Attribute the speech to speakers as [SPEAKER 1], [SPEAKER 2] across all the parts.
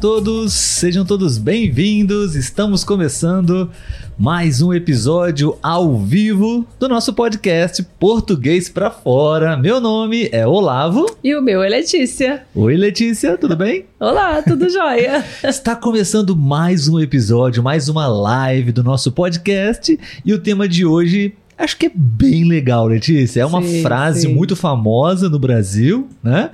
[SPEAKER 1] Olá, olá a todos, sejam todos bem-vindos. Estamos começando mais um episódio ao vivo do nosso podcast Português para Fora. Meu nome é Olavo.
[SPEAKER 2] E o meu é Letícia.
[SPEAKER 1] Oi, Letícia, tudo bem?
[SPEAKER 2] Olá, tudo jóia?
[SPEAKER 1] Está começando mais um episódio, mais uma live do nosso podcast e o tema de hoje acho que é bem legal, Letícia. É uma sim, frase sim. muito famosa no Brasil, né?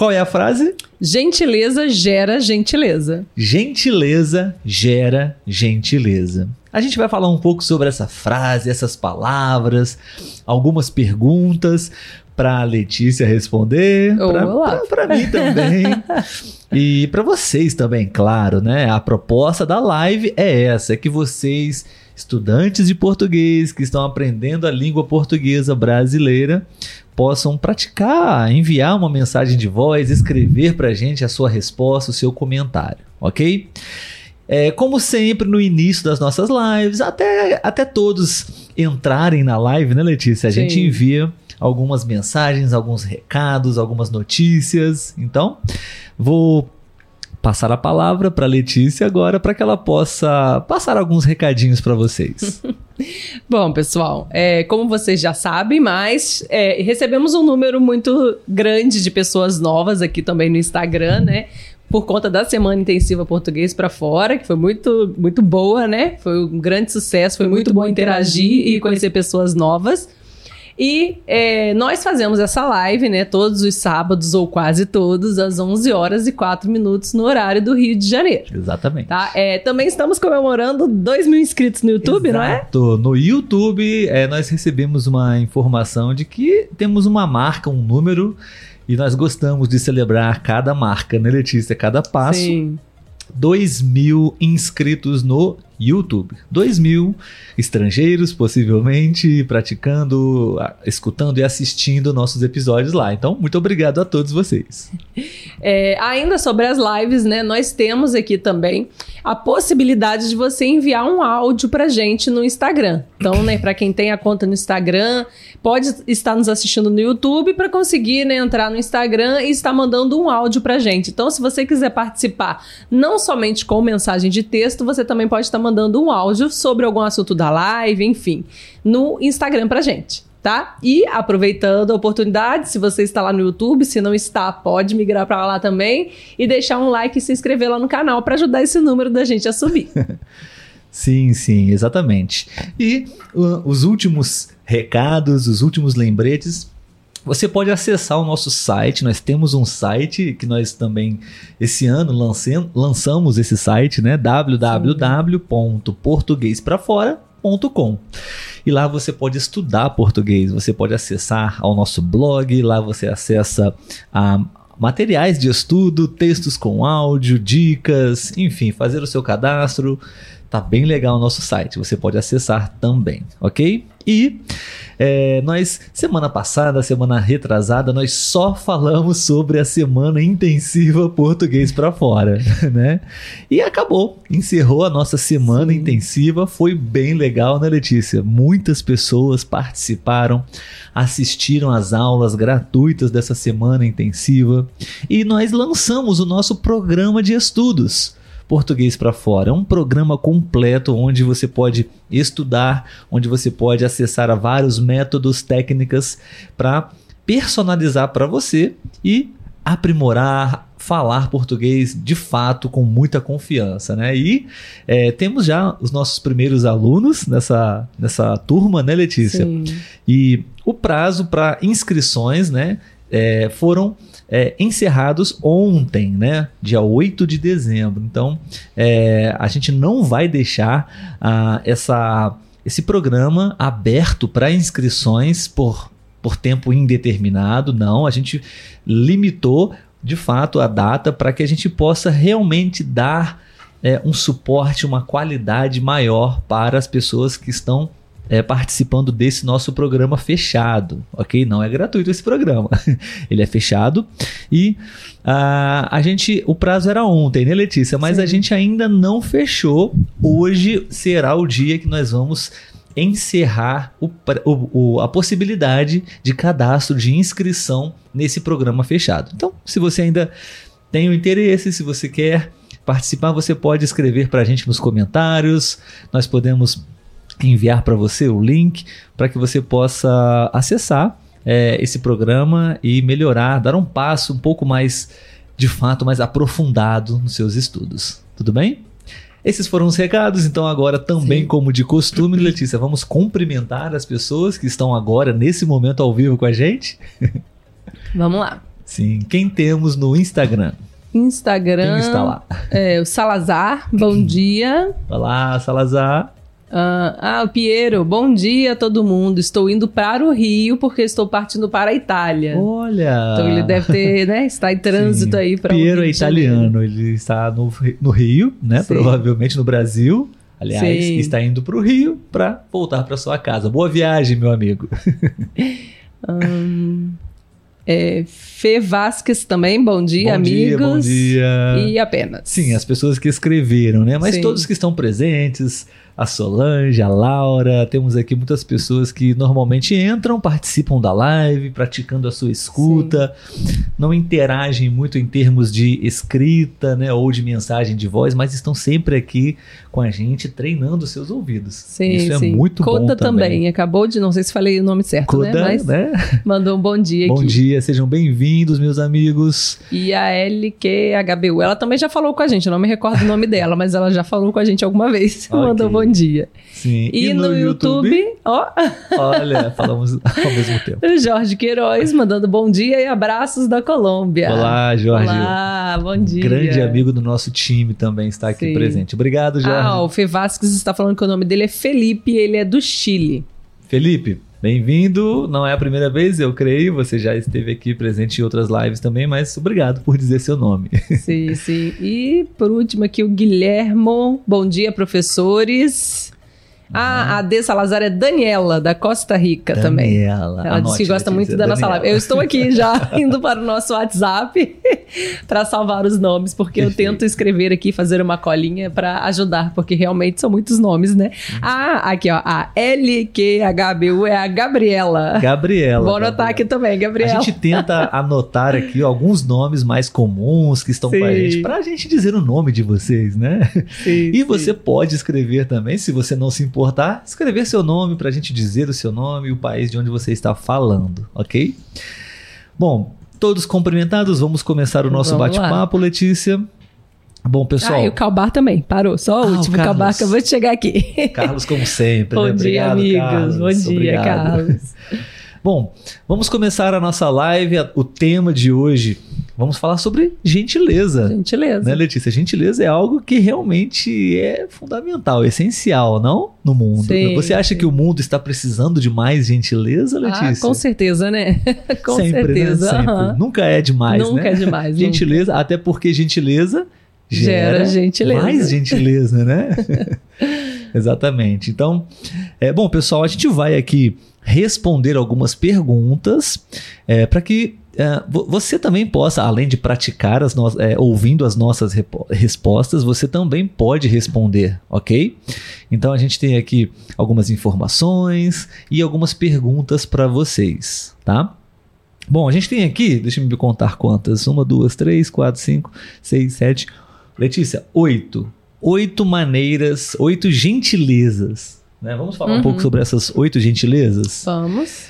[SPEAKER 1] Qual é a frase?
[SPEAKER 2] Gentileza gera gentileza.
[SPEAKER 1] Gentileza gera gentileza. A gente vai falar um pouco sobre essa frase, essas palavras, algumas perguntas para Letícia responder, para mim também. e para vocês também, claro, né? A proposta da live é essa, é que vocês estudantes de português que estão aprendendo a língua portuguesa brasileira possam praticar, enviar uma mensagem de voz, escrever para a gente a sua resposta, o seu comentário, ok? É, como sempre, no início das nossas lives, até, até todos entrarem na live, né, Letícia? A Sim. gente envia algumas mensagens, alguns recados, algumas notícias. Então, vou passar a palavra para Letícia agora para que ela possa passar alguns recadinhos para vocês.
[SPEAKER 2] Bom, pessoal, é, como vocês já sabem, mas é, recebemos um número muito grande de pessoas novas aqui também no Instagram, né? Por conta da Semana Intensiva Português para Fora, que foi muito, muito boa, né? Foi um grande sucesso, foi, foi muito, muito bom interagir e conhecer pessoas novas. E é, nós fazemos essa live, né, todos os sábados, ou quase todos, às 11 horas e 4 minutos no horário do Rio de Janeiro.
[SPEAKER 1] Exatamente.
[SPEAKER 2] Tá? É, também estamos comemorando 2 mil inscritos no YouTube,
[SPEAKER 1] Exato.
[SPEAKER 2] não é?
[SPEAKER 1] No YouTube, é, nós recebemos uma informação de que temos uma marca, um número, e nós gostamos de celebrar cada marca, né, Letícia? Cada passo. Sim. 2 mil inscritos no YouTube. 2 mil estrangeiros, possivelmente, praticando, escutando e assistindo nossos episódios lá. Então, muito obrigado a todos vocês.
[SPEAKER 2] É, ainda sobre as lives, né? Nós temos aqui também a possibilidade de você enviar um áudio pra gente no Instagram. Então, né, para quem tem a conta no Instagram, pode estar nos assistindo no YouTube para conseguir né, entrar no Instagram e estar mandando um áudio pra gente. Então, se você quiser participar não somente com mensagem de texto, você também pode estar mandando um áudio sobre algum assunto da live, enfim, no Instagram pra gente tá? E aproveitando a oportunidade, se você está lá no YouTube, se não está, pode migrar para lá também e deixar um like e se inscrever lá no canal para ajudar esse número da gente a subir.
[SPEAKER 1] sim, sim, exatamente. E uh, os últimos recados, os últimos lembretes você pode acessar o nosso site. Nós temos um site que nós também esse ano lançamos esse site, né? www.portuguesprafora.com. E lá você pode estudar português, você pode acessar ao nosso blog, lá você acessa a materiais de estudo, textos com áudio, dicas, enfim, fazer o seu cadastro. Tá bem legal o nosso site, você pode acessar também, ok? E é, nós, semana passada, semana retrasada, nós só falamos sobre a semana intensiva português para fora, né? E acabou, encerrou a nossa semana Sim. intensiva, foi bem legal, né, Letícia? Muitas pessoas participaram, assistiram às aulas gratuitas dessa semana intensiva e nós lançamos o nosso programa de estudos. Português para Fora. É um programa completo onde você pode estudar, onde você pode acessar a vários métodos, técnicas para personalizar para você e aprimorar, falar português de fato com muita confiança, né? E é, temos já os nossos primeiros alunos nessa, nessa turma, né, Letícia? Sim. E o prazo para inscrições, né, é, foram é, encerrados ontem, né? Dia 8 de dezembro. Então, é, a gente não vai deixar ah, essa, esse programa aberto para inscrições por, por tempo indeterminado, não. A gente limitou de fato a data para que a gente possa realmente dar é, um suporte, uma qualidade maior para as pessoas que estão é, participando desse nosso programa fechado, ok? Não é gratuito esse programa, ele é fechado e uh, a gente, o prazo era ontem, né, Letícia? Mas Sim. a gente ainda não fechou. Hoje será o dia que nós vamos encerrar o, o, o, a possibilidade de cadastro, de inscrição nesse programa fechado. Então, se você ainda tem o interesse, se você quer participar, você pode escrever para a gente nos comentários. Nós podemos enviar para você o link para que você possa acessar é, esse programa e melhorar, dar um passo um pouco mais, de fato, mais aprofundado nos seus estudos. Tudo bem? Esses foram os recados, então agora também
[SPEAKER 2] Sim.
[SPEAKER 1] como de costume, Letícia, vamos cumprimentar as pessoas que estão agora nesse momento ao vivo com a gente.
[SPEAKER 2] Vamos lá.
[SPEAKER 1] Sim, quem temos no Instagram?
[SPEAKER 2] Instagram.
[SPEAKER 1] Quem está lá?
[SPEAKER 2] É, o Salazar, bom dia.
[SPEAKER 1] Olá, Salazar.
[SPEAKER 2] Ah, ah, o Piero, bom dia a todo mundo. Estou indo para o Rio porque estou partindo para a Itália.
[SPEAKER 1] Olha.
[SPEAKER 2] Então ele deve ter, né? Está em trânsito
[SPEAKER 1] Sim.
[SPEAKER 2] aí para
[SPEAKER 1] Piero é italiano, ele está no, no Rio, né?
[SPEAKER 2] Sim.
[SPEAKER 1] Provavelmente no Brasil. Aliás,
[SPEAKER 2] Sim.
[SPEAKER 1] está indo para o Rio para voltar para sua casa. Boa viagem, meu amigo.
[SPEAKER 2] É, Fê Vasques também, bom dia,
[SPEAKER 1] bom
[SPEAKER 2] amigos.
[SPEAKER 1] dia, bom dia.
[SPEAKER 2] E apenas.
[SPEAKER 1] Sim, as pessoas que escreveram, né? Mas todos que estão presentes, a Solange, a Laura, temos aqui muitas pessoas que normalmente entram, participam da live, praticando a sua escuta, não interagem muito em termos de escrita, né, ou de mensagem de voz, mas estão sempre aqui com a gente treinando os seus ouvidos.
[SPEAKER 2] Sim,
[SPEAKER 1] Isso
[SPEAKER 2] sim.
[SPEAKER 1] é muito
[SPEAKER 2] Coda
[SPEAKER 1] bom também.
[SPEAKER 2] também. Acabou de, não sei se falei o nome certo,
[SPEAKER 1] Coda,
[SPEAKER 2] né? Mas
[SPEAKER 1] né?
[SPEAKER 2] mandou um bom dia
[SPEAKER 1] Bom
[SPEAKER 2] aqui.
[SPEAKER 1] dia, sejam bem-vindos, meus amigos.
[SPEAKER 2] E a LQHBU, ela também já falou com a gente, eu não me recordo o nome dela, mas ela já falou com a gente alguma vez.
[SPEAKER 1] Ok.
[SPEAKER 2] Mandou bom dia.
[SPEAKER 1] Sim.
[SPEAKER 2] E, no, YouTube, ó,
[SPEAKER 1] olha, falamos ao mesmo tempo.
[SPEAKER 2] o Jorge Queiroz mandando bom dia e abraços da Colômbia.
[SPEAKER 1] Olá, Jorge.
[SPEAKER 2] Olá, bom dia.
[SPEAKER 1] Grande amigo do nosso time também está aqui
[SPEAKER 2] Sim.
[SPEAKER 1] presente. Obrigado, Jorge.
[SPEAKER 2] Ah, o Fê Vasques está falando que o nome dele é Felipe, ele é do Chile.
[SPEAKER 1] Felipe, bem-vindo. Não é a primeira vez, eu creio. Você já esteve aqui presente em outras lives também, mas obrigado por dizer seu nome.
[SPEAKER 2] Sim, sim. E por último aqui o Guilhermo. Bom dia, professores. Ah, a D. Salazar é Daniela, da Costa Rica também.
[SPEAKER 1] Daniela.
[SPEAKER 2] Ela disse que gosta muito da nossa live. Eu estou aqui já indo para o nosso WhatsApp para salvar os nomes, porque eu tento escrever aqui, fazer uma colinha para ajudar, porque realmente são muitos nomes, né?
[SPEAKER 1] Uhum.
[SPEAKER 2] Ah, aqui ó, a LQHBU é a Gabriela.
[SPEAKER 1] Gabriela.
[SPEAKER 2] Vou anotar
[SPEAKER 1] Gabriela.
[SPEAKER 2] aqui também,
[SPEAKER 1] A
[SPEAKER 2] Gabriela.
[SPEAKER 1] gente tenta anotar aqui alguns nomes mais comuns que estão com a
[SPEAKER 2] Sim.
[SPEAKER 1] gente, para a gente dizer o nome de vocês, né?
[SPEAKER 2] Sim,
[SPEAKER 1] E
[SPEAKER 2] sim.
[SPEAKER 1] você pode escrever também, se você não se importar, escrever seu nome para a gente dizer o seu nome e o país de onde você está falando, ok? Bom, todos cumprimentados, vamos começar o nosso bate-papo, Letícia. Bom, pessoal,
[SPEAKER 2] Ah, e o Calbar também, parou. Só o
[SPEAKER 1] Ah, o
[SPEAKER 2] último. O
[SPEAKER 1] Carlos.
[SPEAKER 2] Calbar acabou de chegar aqui.
[SPEAKER 1] Carlos, como sempre.
[SPEAKER 2] Bom
[SPEAKER 1] né?
[SPEAKER 2] dia,
[SPEAKER 1] Obrigado,
[SPEAKER 2] amigos.
[SPEAKER 1] Carlos.
[SPEAKER 2] Bom dia,
[SPEAKER 1] Obrigado.
[SPEAKER 2] Carlos.
[SPEAKER 1] Bom, vamos começar a nossa live. O tema de hoje, vamos falar sobre gentileza.
[SPEAKER 2] Gentileza.
[SPEAKER 1] Né, Letícia? Gentileza é algo que realmente é fundamental, essencial, não? No mundo.
[SPEAKER 2] Sim,
[SPEAKER 1] Você acha
[SPEAKER 2] sim.
[SPEAKER 1] que o mundo está precisando de mais gentileza,
[SPEAKER 2] Ah,
[SPEAKER 1] Letícia?
[SPEAKER 2] com certeza, né? com
[SPEAKER 1] Sempre,
[SPEAKER 2] certeza.
[SPEAKER 1] Né? Sempre.
[SPEAKER 2] aham.
[SPEAKER 1] Nunca é demais,
[SPEAKER 2] Nunca
[SPEAKER 1] né?
[SPEAKER 2] é demais. nunca.
[SPEAKER 1] Gentileza, até porque gentileza
[SPEAKER 2] Gera
[SPEAKER 1] gera,
[SPEAKER 2] gentileza.
[SPEAKER 1] mais gentileza, né? Exatamente. Então, é bom, pessoal, a gente vai aqui responder algumas perguntas para que é, vo- você também possa, além de praticar as no- é, ouvindo as nossas repo- respostas, você também pode responder, ok? Então a gente tem aqui algumas informações e algumas perguntas para vocês, tá? Bom, a gente tem aqui, deixa eu me contar quantas: uma, duas, três, quatro, cinco, seis, sete. Letícia, oito. Oito maneiras, oito gentilezas. Né? Vamos falar um
[SPEAKER 2] Uhum.
[SPEAKER 1] pouco sobre essas oito gentilezas?
[SPEAKER 2] Vamos.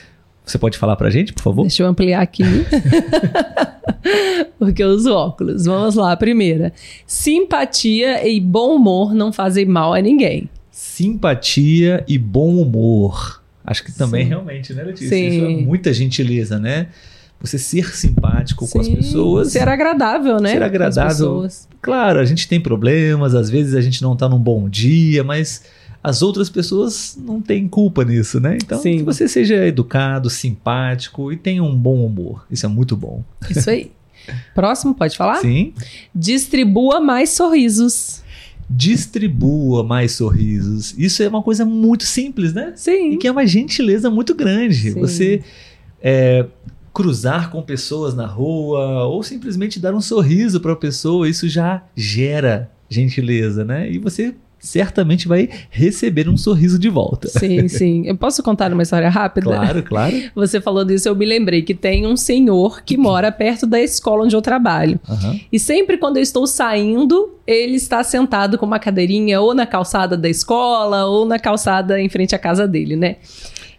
[SPEAKER 1] Você pode falar pra gente, por favor?
[SPEAKER 2] Deixa eu ampliar aqui. Porque eu uso óculos. Vamos lá, a primeira. Simpatia e bom humor não fazem mal a ninguém.
[SPEAKER 1] Simpatia e bom humor. Acho que também
[SPEAKER 2] Sim.
[SPEAKER 1] realmente, né, Letícia?
[SPEAKER 2] Sim.
[SPEAKER 1] Isso é muita gentileza, né? Você ser simpático com as
[SPEAKER 2] Sim,
[SPEAKER 1] pessoas.
[SPEAKER 2] Ser agradável, né?
[SPEAKER 1] Ser
[SPEAKER 2] com as
[SPEAKER 1] agradável.
[SPEAKER 2] pessoas.
[SPEAKER 1] Claro, a gente tem problemas, às vezes a gente não tá num bom dia, mas as outras pessoas não têm culpa nisso, né? Então,
[SPEAKER 2] Sim.
[SPEAKER 1] que você seja educado, simpático e tenha um bom humor. Isso é muito bom.
[SPEAKER 2] Isso aí. Próximo, pode falar?
[SPEAKER 1] Sim.
[SPEAKER 2] Distribua mais sorrisos.
[SPEAKER 1] Distribua mais sorrisos. Isso é uma coisa muito simples, né?
[SPEAKER 2] Sim.
[SPEAKER 1] E que é uma gentileza muito grande.
[SPEAKER 2] Sim.
[SPEAKER 1] Você é, cruzar com pessoas na rua ou simplesmente dar um sorriso para a pessoa, isso já gera gentileza, né? E você certamente vai receber um sorriso de volta.
[SPEAKER 2] Sim, sim. Eu posso contar uma história rápida?
[SPEAKER 1] Claro, claro.
[SPEAKER 2] Você falou disso, eu me lembrei que tem um senhor que mora perto da escola onde eu trabalho.
[SPEAKER 1] Aham.
[SPEAKER 2] E sempre quando eu estou saindo, ele está sentado com uma cadeirinha ou na calçada da escola ou na calçada em frente à casa dele, né?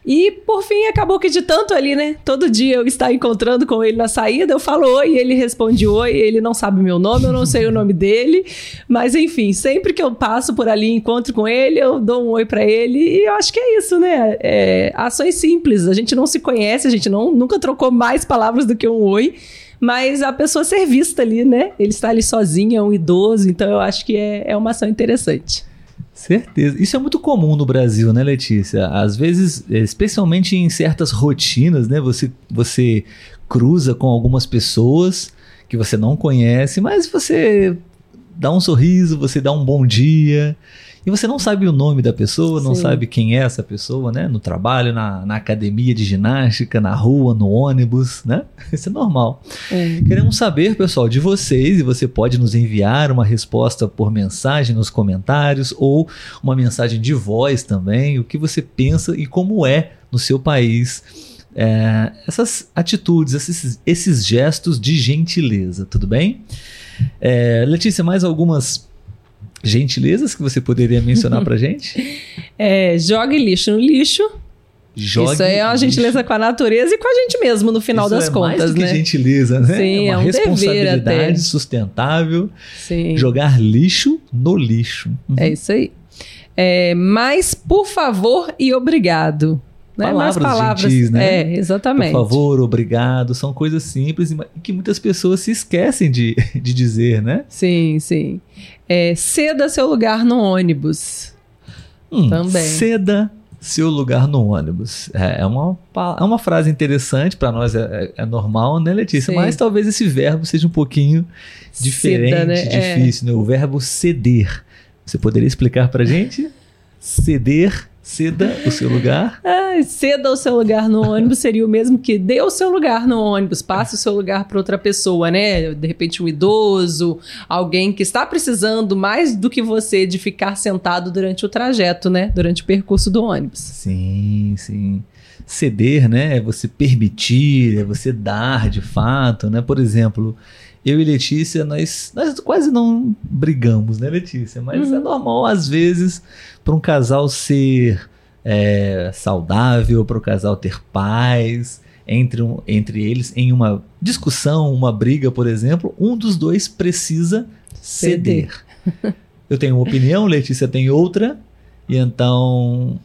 [SPEAKER 2] E por fim, acabou que de tanto ali, né? Todo dia eu estar encontrando com ele na saída, eu falo oi, ele responde oi, ele não sabe meu nome, eu não sei o nome dele, mas enfim, sempre que eu passo por ali encontro com ele, eu dou um oi pra ele e eu acho que é isso, né? É, ações simples, a gente não se conhece, a gente não, nunca trocou mais palavras do que um oi, mas a pessoa ser vista ali, né? Ele está ali sozinho, é um idoso, então eu acho que é, é uma ação interessante.
[SPEAKER 1] Certeza. Isso é muito comum no Brasil, né, Letícia? Às vezes, especialmente em certas rotinas, né? Você, você cruza com algumas pessoas que você não conhece, mas você dá um sorriso, você dá um bom dia. E você não sabe o nome da pessoa, não
[SPEAKER 2] Sim.
[SPEAKER 1] sabe quem é essa pessoa, né? No trabalho, na, na academia de ginástica, na rua, no ônibus, né? Isso é normal.
[SPEAKER 2] É.
[SPEAKER 1] Queremos saber, pessoal, de vocês, e você pode nos enviar uma resposta por mensagem nos comentários ou uma mensagem de voz também, o que você pensa e como é no seu país é, essas atitudes, esses, esses gestos de gentileza, tudo bem? É, Letícia, mais algumas gentilezas que você poderia mencionar pra gente?
[SPEAKER 2] É, jogue lixo no lixo.
[SPEAKER 1] Jogue
[SPEAKER 2] Isso aí é uma
[SPEAKER 1] lixo.
[SPEAKER 2] gentileza com a natureza e com a gente mesmo, no final
[SPEAKER 1] Isso
[SPEAKER 2] das
[SPEAKER 1] é mais
[SPEAKER 2] contas,
[SPEAKER 1] do que
[SPEAKER 2] né?
[SPEAKER 1] gentileza, né?
[SPEAKER 2] Sim,
[SPEAKER 1] é
[SPEAKER 2] é
[SPEAKER 1] uma
[SPEAKER 2] um dever
[SPEAKER 1] responsabilidade sustentável.
[SPEAKER 2] Sim.
[SPEAKER 1] Jogar lixo no lixo. Uhum.
[SPEAKER 2] É isso aí. É, mas, por favor e obrigado. Né? Mais
[SPEAKER 1] Palavras gentis, né?
[SPEAKER 2] É, exatamente.
[SPEAKER 1] Por favor, obrigado. São coisas simples e que muitas pessoas se esquecem de, de dizer, né?
[SPEAKER 2] Sim, sim. É, ceda seu lugar no ônibus.
[SPEAKER 1] Hum,
[SPEAKER 2] Também.
[SPEAKER 1] Ceda seu lugar no ônibus. É, é uma, é uma frase interessante, para nós é, é- é normal, né, Letícia?
[SPEAKER 2] Sim.
[SPEAKER 1] Mas talvez esse verbo seja um pouquinho diferente,
[SPEAKER 2] Ceda, né? É.
[SPEAKER 1] difícil. né? O verbo ceder. Você poderia explicar pra gente? Ceder, ceda o seu lugar.
[SPEAKER 2] Ah, ceda o seu lugar no ônibus seria o mesmo que dê o seu lugar no ônibus, passe o seu lugar para outra pessoa, né? De repente um idoso, alguém que está precisando mais do que você de ficar sentado durante o trajeto, né? Durante o percurso do ônibus.
[SPEAKER 1] Sim, sim. Ceder, né? É você permitir, é você dar de fato, né? Por exemplo, eu e Letícia, nós, nós quase não brigamos, né, Letícia? Mas
[SPEAKER 2] Uhum.
[SPEAKER 1] é normal, às vezes, para um casal ser é, saudável, para o casal ter paz entre, um- entre eles em uma discussão, uma briga, por exemplo, um dos dois precisa ceder. Eu tenho uma opinião, Letícia tem outra, e então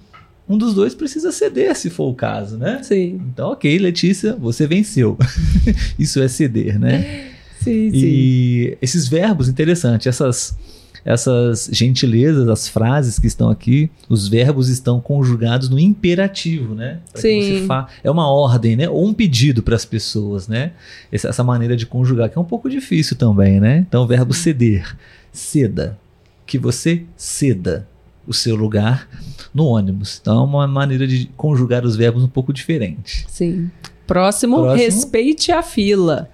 [SPEAKER 1] um dos dois precisa ceder, se for o caso, né?
[SPEAKER 2] Sim,
[SPEAKER 1] Então, ok, Letícia, você venceu. Isso é ceder, né?
[SPEAKER 2] sim, sim.
[SPEAKER 1] E esses verbos, interessante, essas, essas gentilezas, as frases que estão aqui, os verbos estão conjugados no imperativo, né? Pra
[SPEAKER 2] Sim.
[SPEAKER 1] você fa- É uma ordem, né? Ou um pedido para as pessoas, né? Essa, essa maneira de conjugar, que é um pouco difícil também, né? Então, o verbo ceder. Ceda. Que você ceda o seu lugar no ônibus. Então, é uma maneira de conjugar os verbos um pouco diferente.
[SPEAKER 2] Sim. Próximo,
[SPEAKER 1] Próximo.
[SPEAKER 2] respeite a fila.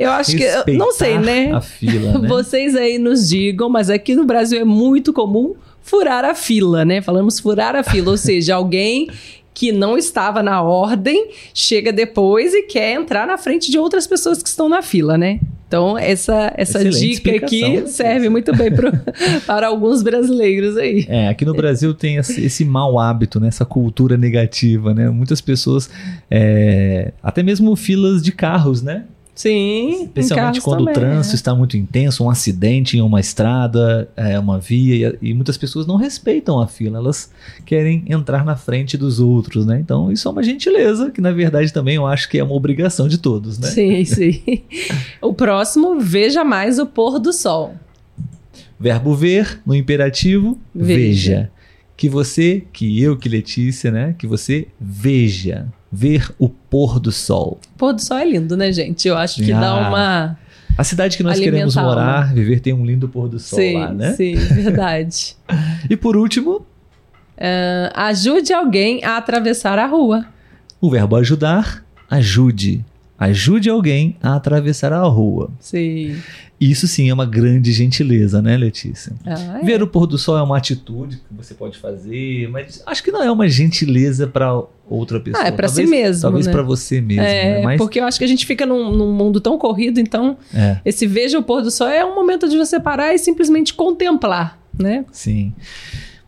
[SPEAKER 2] Eu acho que. eu Não sei, né?
[SPEAKER 1] A fila, né?
[SPEAKER 2] Vocês aí nos digam, mas aqui no Brasil é muito comum furar a fila, né? Falamos furar a fila, ou seja, alguém que não estava na ordem chega depois e quer entrar na frente de outras pessoas que estão na fila, né? Então, essa, essa
[SPEAKER 1] Excelente
[SPEAKER 2] dica aqui
[SPEAKER 1] explicação,
[SPEAKER 2] serve muito bem pro, para alguns brasileiros aí.
[SPEAKER 1] É, aqui no Brasil tem esse, esse mau hábito, né? essa cultura negativa, né? Muitas pessoas, é, até mesmo filas de carros, né?
[SPEAKER 2] Sim,
[SPEAKER 1] Especialmente quando o
[SPEAKER 2] também,
[SPEAKER 1] trânsito
[SPEAKER 2] é.
[SPEAKER 1] está muito intenso, um acidente em uma estrada, é, uma via, e, e muitas pessoas não respeitam a fila, elas querem entrar na frente dos outros, né? Então isso é uma gentileza, que na verdade também eu acho que é uma obrigação de todos, né?
[SPEAKER 2] Sim, sim. O próximo, veja mais o pôr do sol.
[SPEAKER 1] Verbo ver, no imperativo,
[SPEAKER 2] Veja.
[SPEAKER 1] veja. Que você, que eu, que Letícia, né? Que você veja. Ver o pôr do sol.
[SPEAKER 2] Pôr do sol é lindo, né, gente? Eu acho que dá
[SPEAKER 1] Ah,
[SPEAKER 2] uma.
[SPEAKER 1] A cidade que nós queremos morar, viver, tem um lindo pôr do sol
[SPEAKER 2] sim,
[SPEAKER 1] lá, né?
[SPEAKER 2] sim, verdade.
[SPEAKER 1] E por último,
[SPEAKER 2] Ajude alguém a atravessar a rua.
[SPEAKER 1] o verbo ajudar, ajude. Ajude alguém a atravessar a rua.
[SPEAKER 2] Sim.
[SPEAKER 1] Isso sim é uma grande gentileza, né, Letícia?
[SPEAKER 2] Ah, é.
[SPEAKER 1] Ver o pôr do sol é uma atitude que você pode fazer, mas acho que não é uma gentileza para outra pessoa.
[SPEAKER 2] Ah, é pra si mesmo,
[SPEAKER 1] Talvez
[SPEAKER 2] né?
[SPEAKER 1] para você mesmo,
[SPEAKER 2] É,
[SPEAKER 1] né? Mas
[SPEAKER 2] porque eu acho que a gente fica num, num mundo tão corrido, então
[SPEAKER 1] é,
[SPEAKER 2] esse veja o pôr do sol é um momento de você parar e simplesmente contemplar, né?
[SPEAKER 1] sim.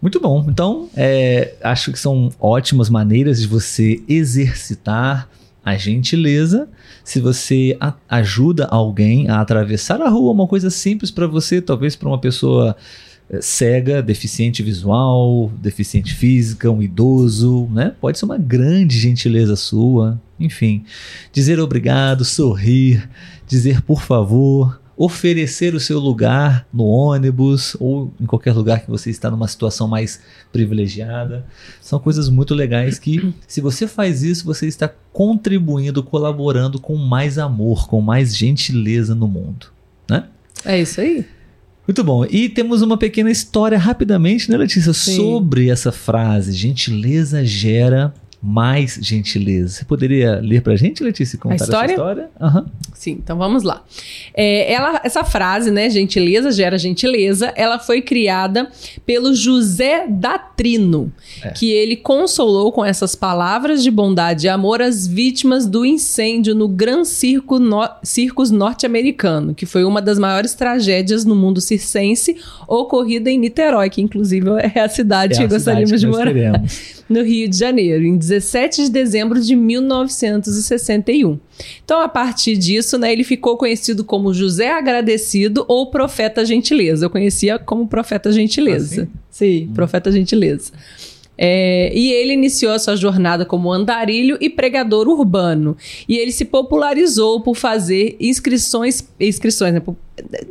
[SPEAKER 1] Muito bom. Então, é, acho que são ótimas maneiras de você exercitar a gentileza. Se você a- ajuda alguém a atravessar a rua, uma coisa simples para você, talvez para uma pessoa eh, cega, deficiente visual, deficiente física, um idoso, né? Pode ser uma grande gentileza sua. Enfim, dizer obrigado, sorrir, dizer por favor, oferecer o seu lugar no ônibus ou em qualquer lugar que você está numa situação mais privilegiada. São coisas muito legais que, se você faz isso, você está contribuindo, colaborando com mais amor, com mais gentileza no mundo. Né?
[SPEAKER 2] É isso aí.
[SPEAKER 1] Muito bom. E temos uma pequena história rapidamente, né, Letícia,
[SPEAKER 2] Sim.
[SPEAKER 1] sobre essa frase: gentileza gera mais gentileza. Você poderia ler pra gente, Letícia, contar
[SPEAKER 2] história?
[SPEAKER 1] essa história? Aham.
[SPEAKER 2] Sim, então vamos lá. É, ela, essa frase, né, gentileza gera gentileza, ela foi criada pelo José Datrino,
[SPEAKER 1] É.
[SPEAKER 2] que ele consolou com essas palavras de bondade e amor as vítimas do incêndio no Gran Circo no, Circus norte-americano, que foi uma das maiores tragédias no mundo circense, ocorrida em Niterói, que inclusive é a cidade
[SPEAKER 1] É
[SPEAKER 2] que
[SPEAKER 1] a
[SPEAKER 2] gostaríamos
[SPEAKER 1] cidade
[SPEAKER 2] de
[SPEAKER 1] que nós
[SPEAKER 2] morar
[SPEAKER 1] queremos.
[SPEAKER 2] no Rio de Janeiro, em 17 de dezembro de 1961. Então, a partir disso, né, ele ficou conhecido como José Agradecido ou Profeta Gentileza. Eu conhecia como Profeta Gentileza.
[SPEAKER 1] Ah,
[SPEAKER 2] sim, Profeta Gentileza. É, e ele iniciou a sua jornada como andarilho e pregador urbano. E ele se popularizou por fazer inscrições, inscrições, né, por-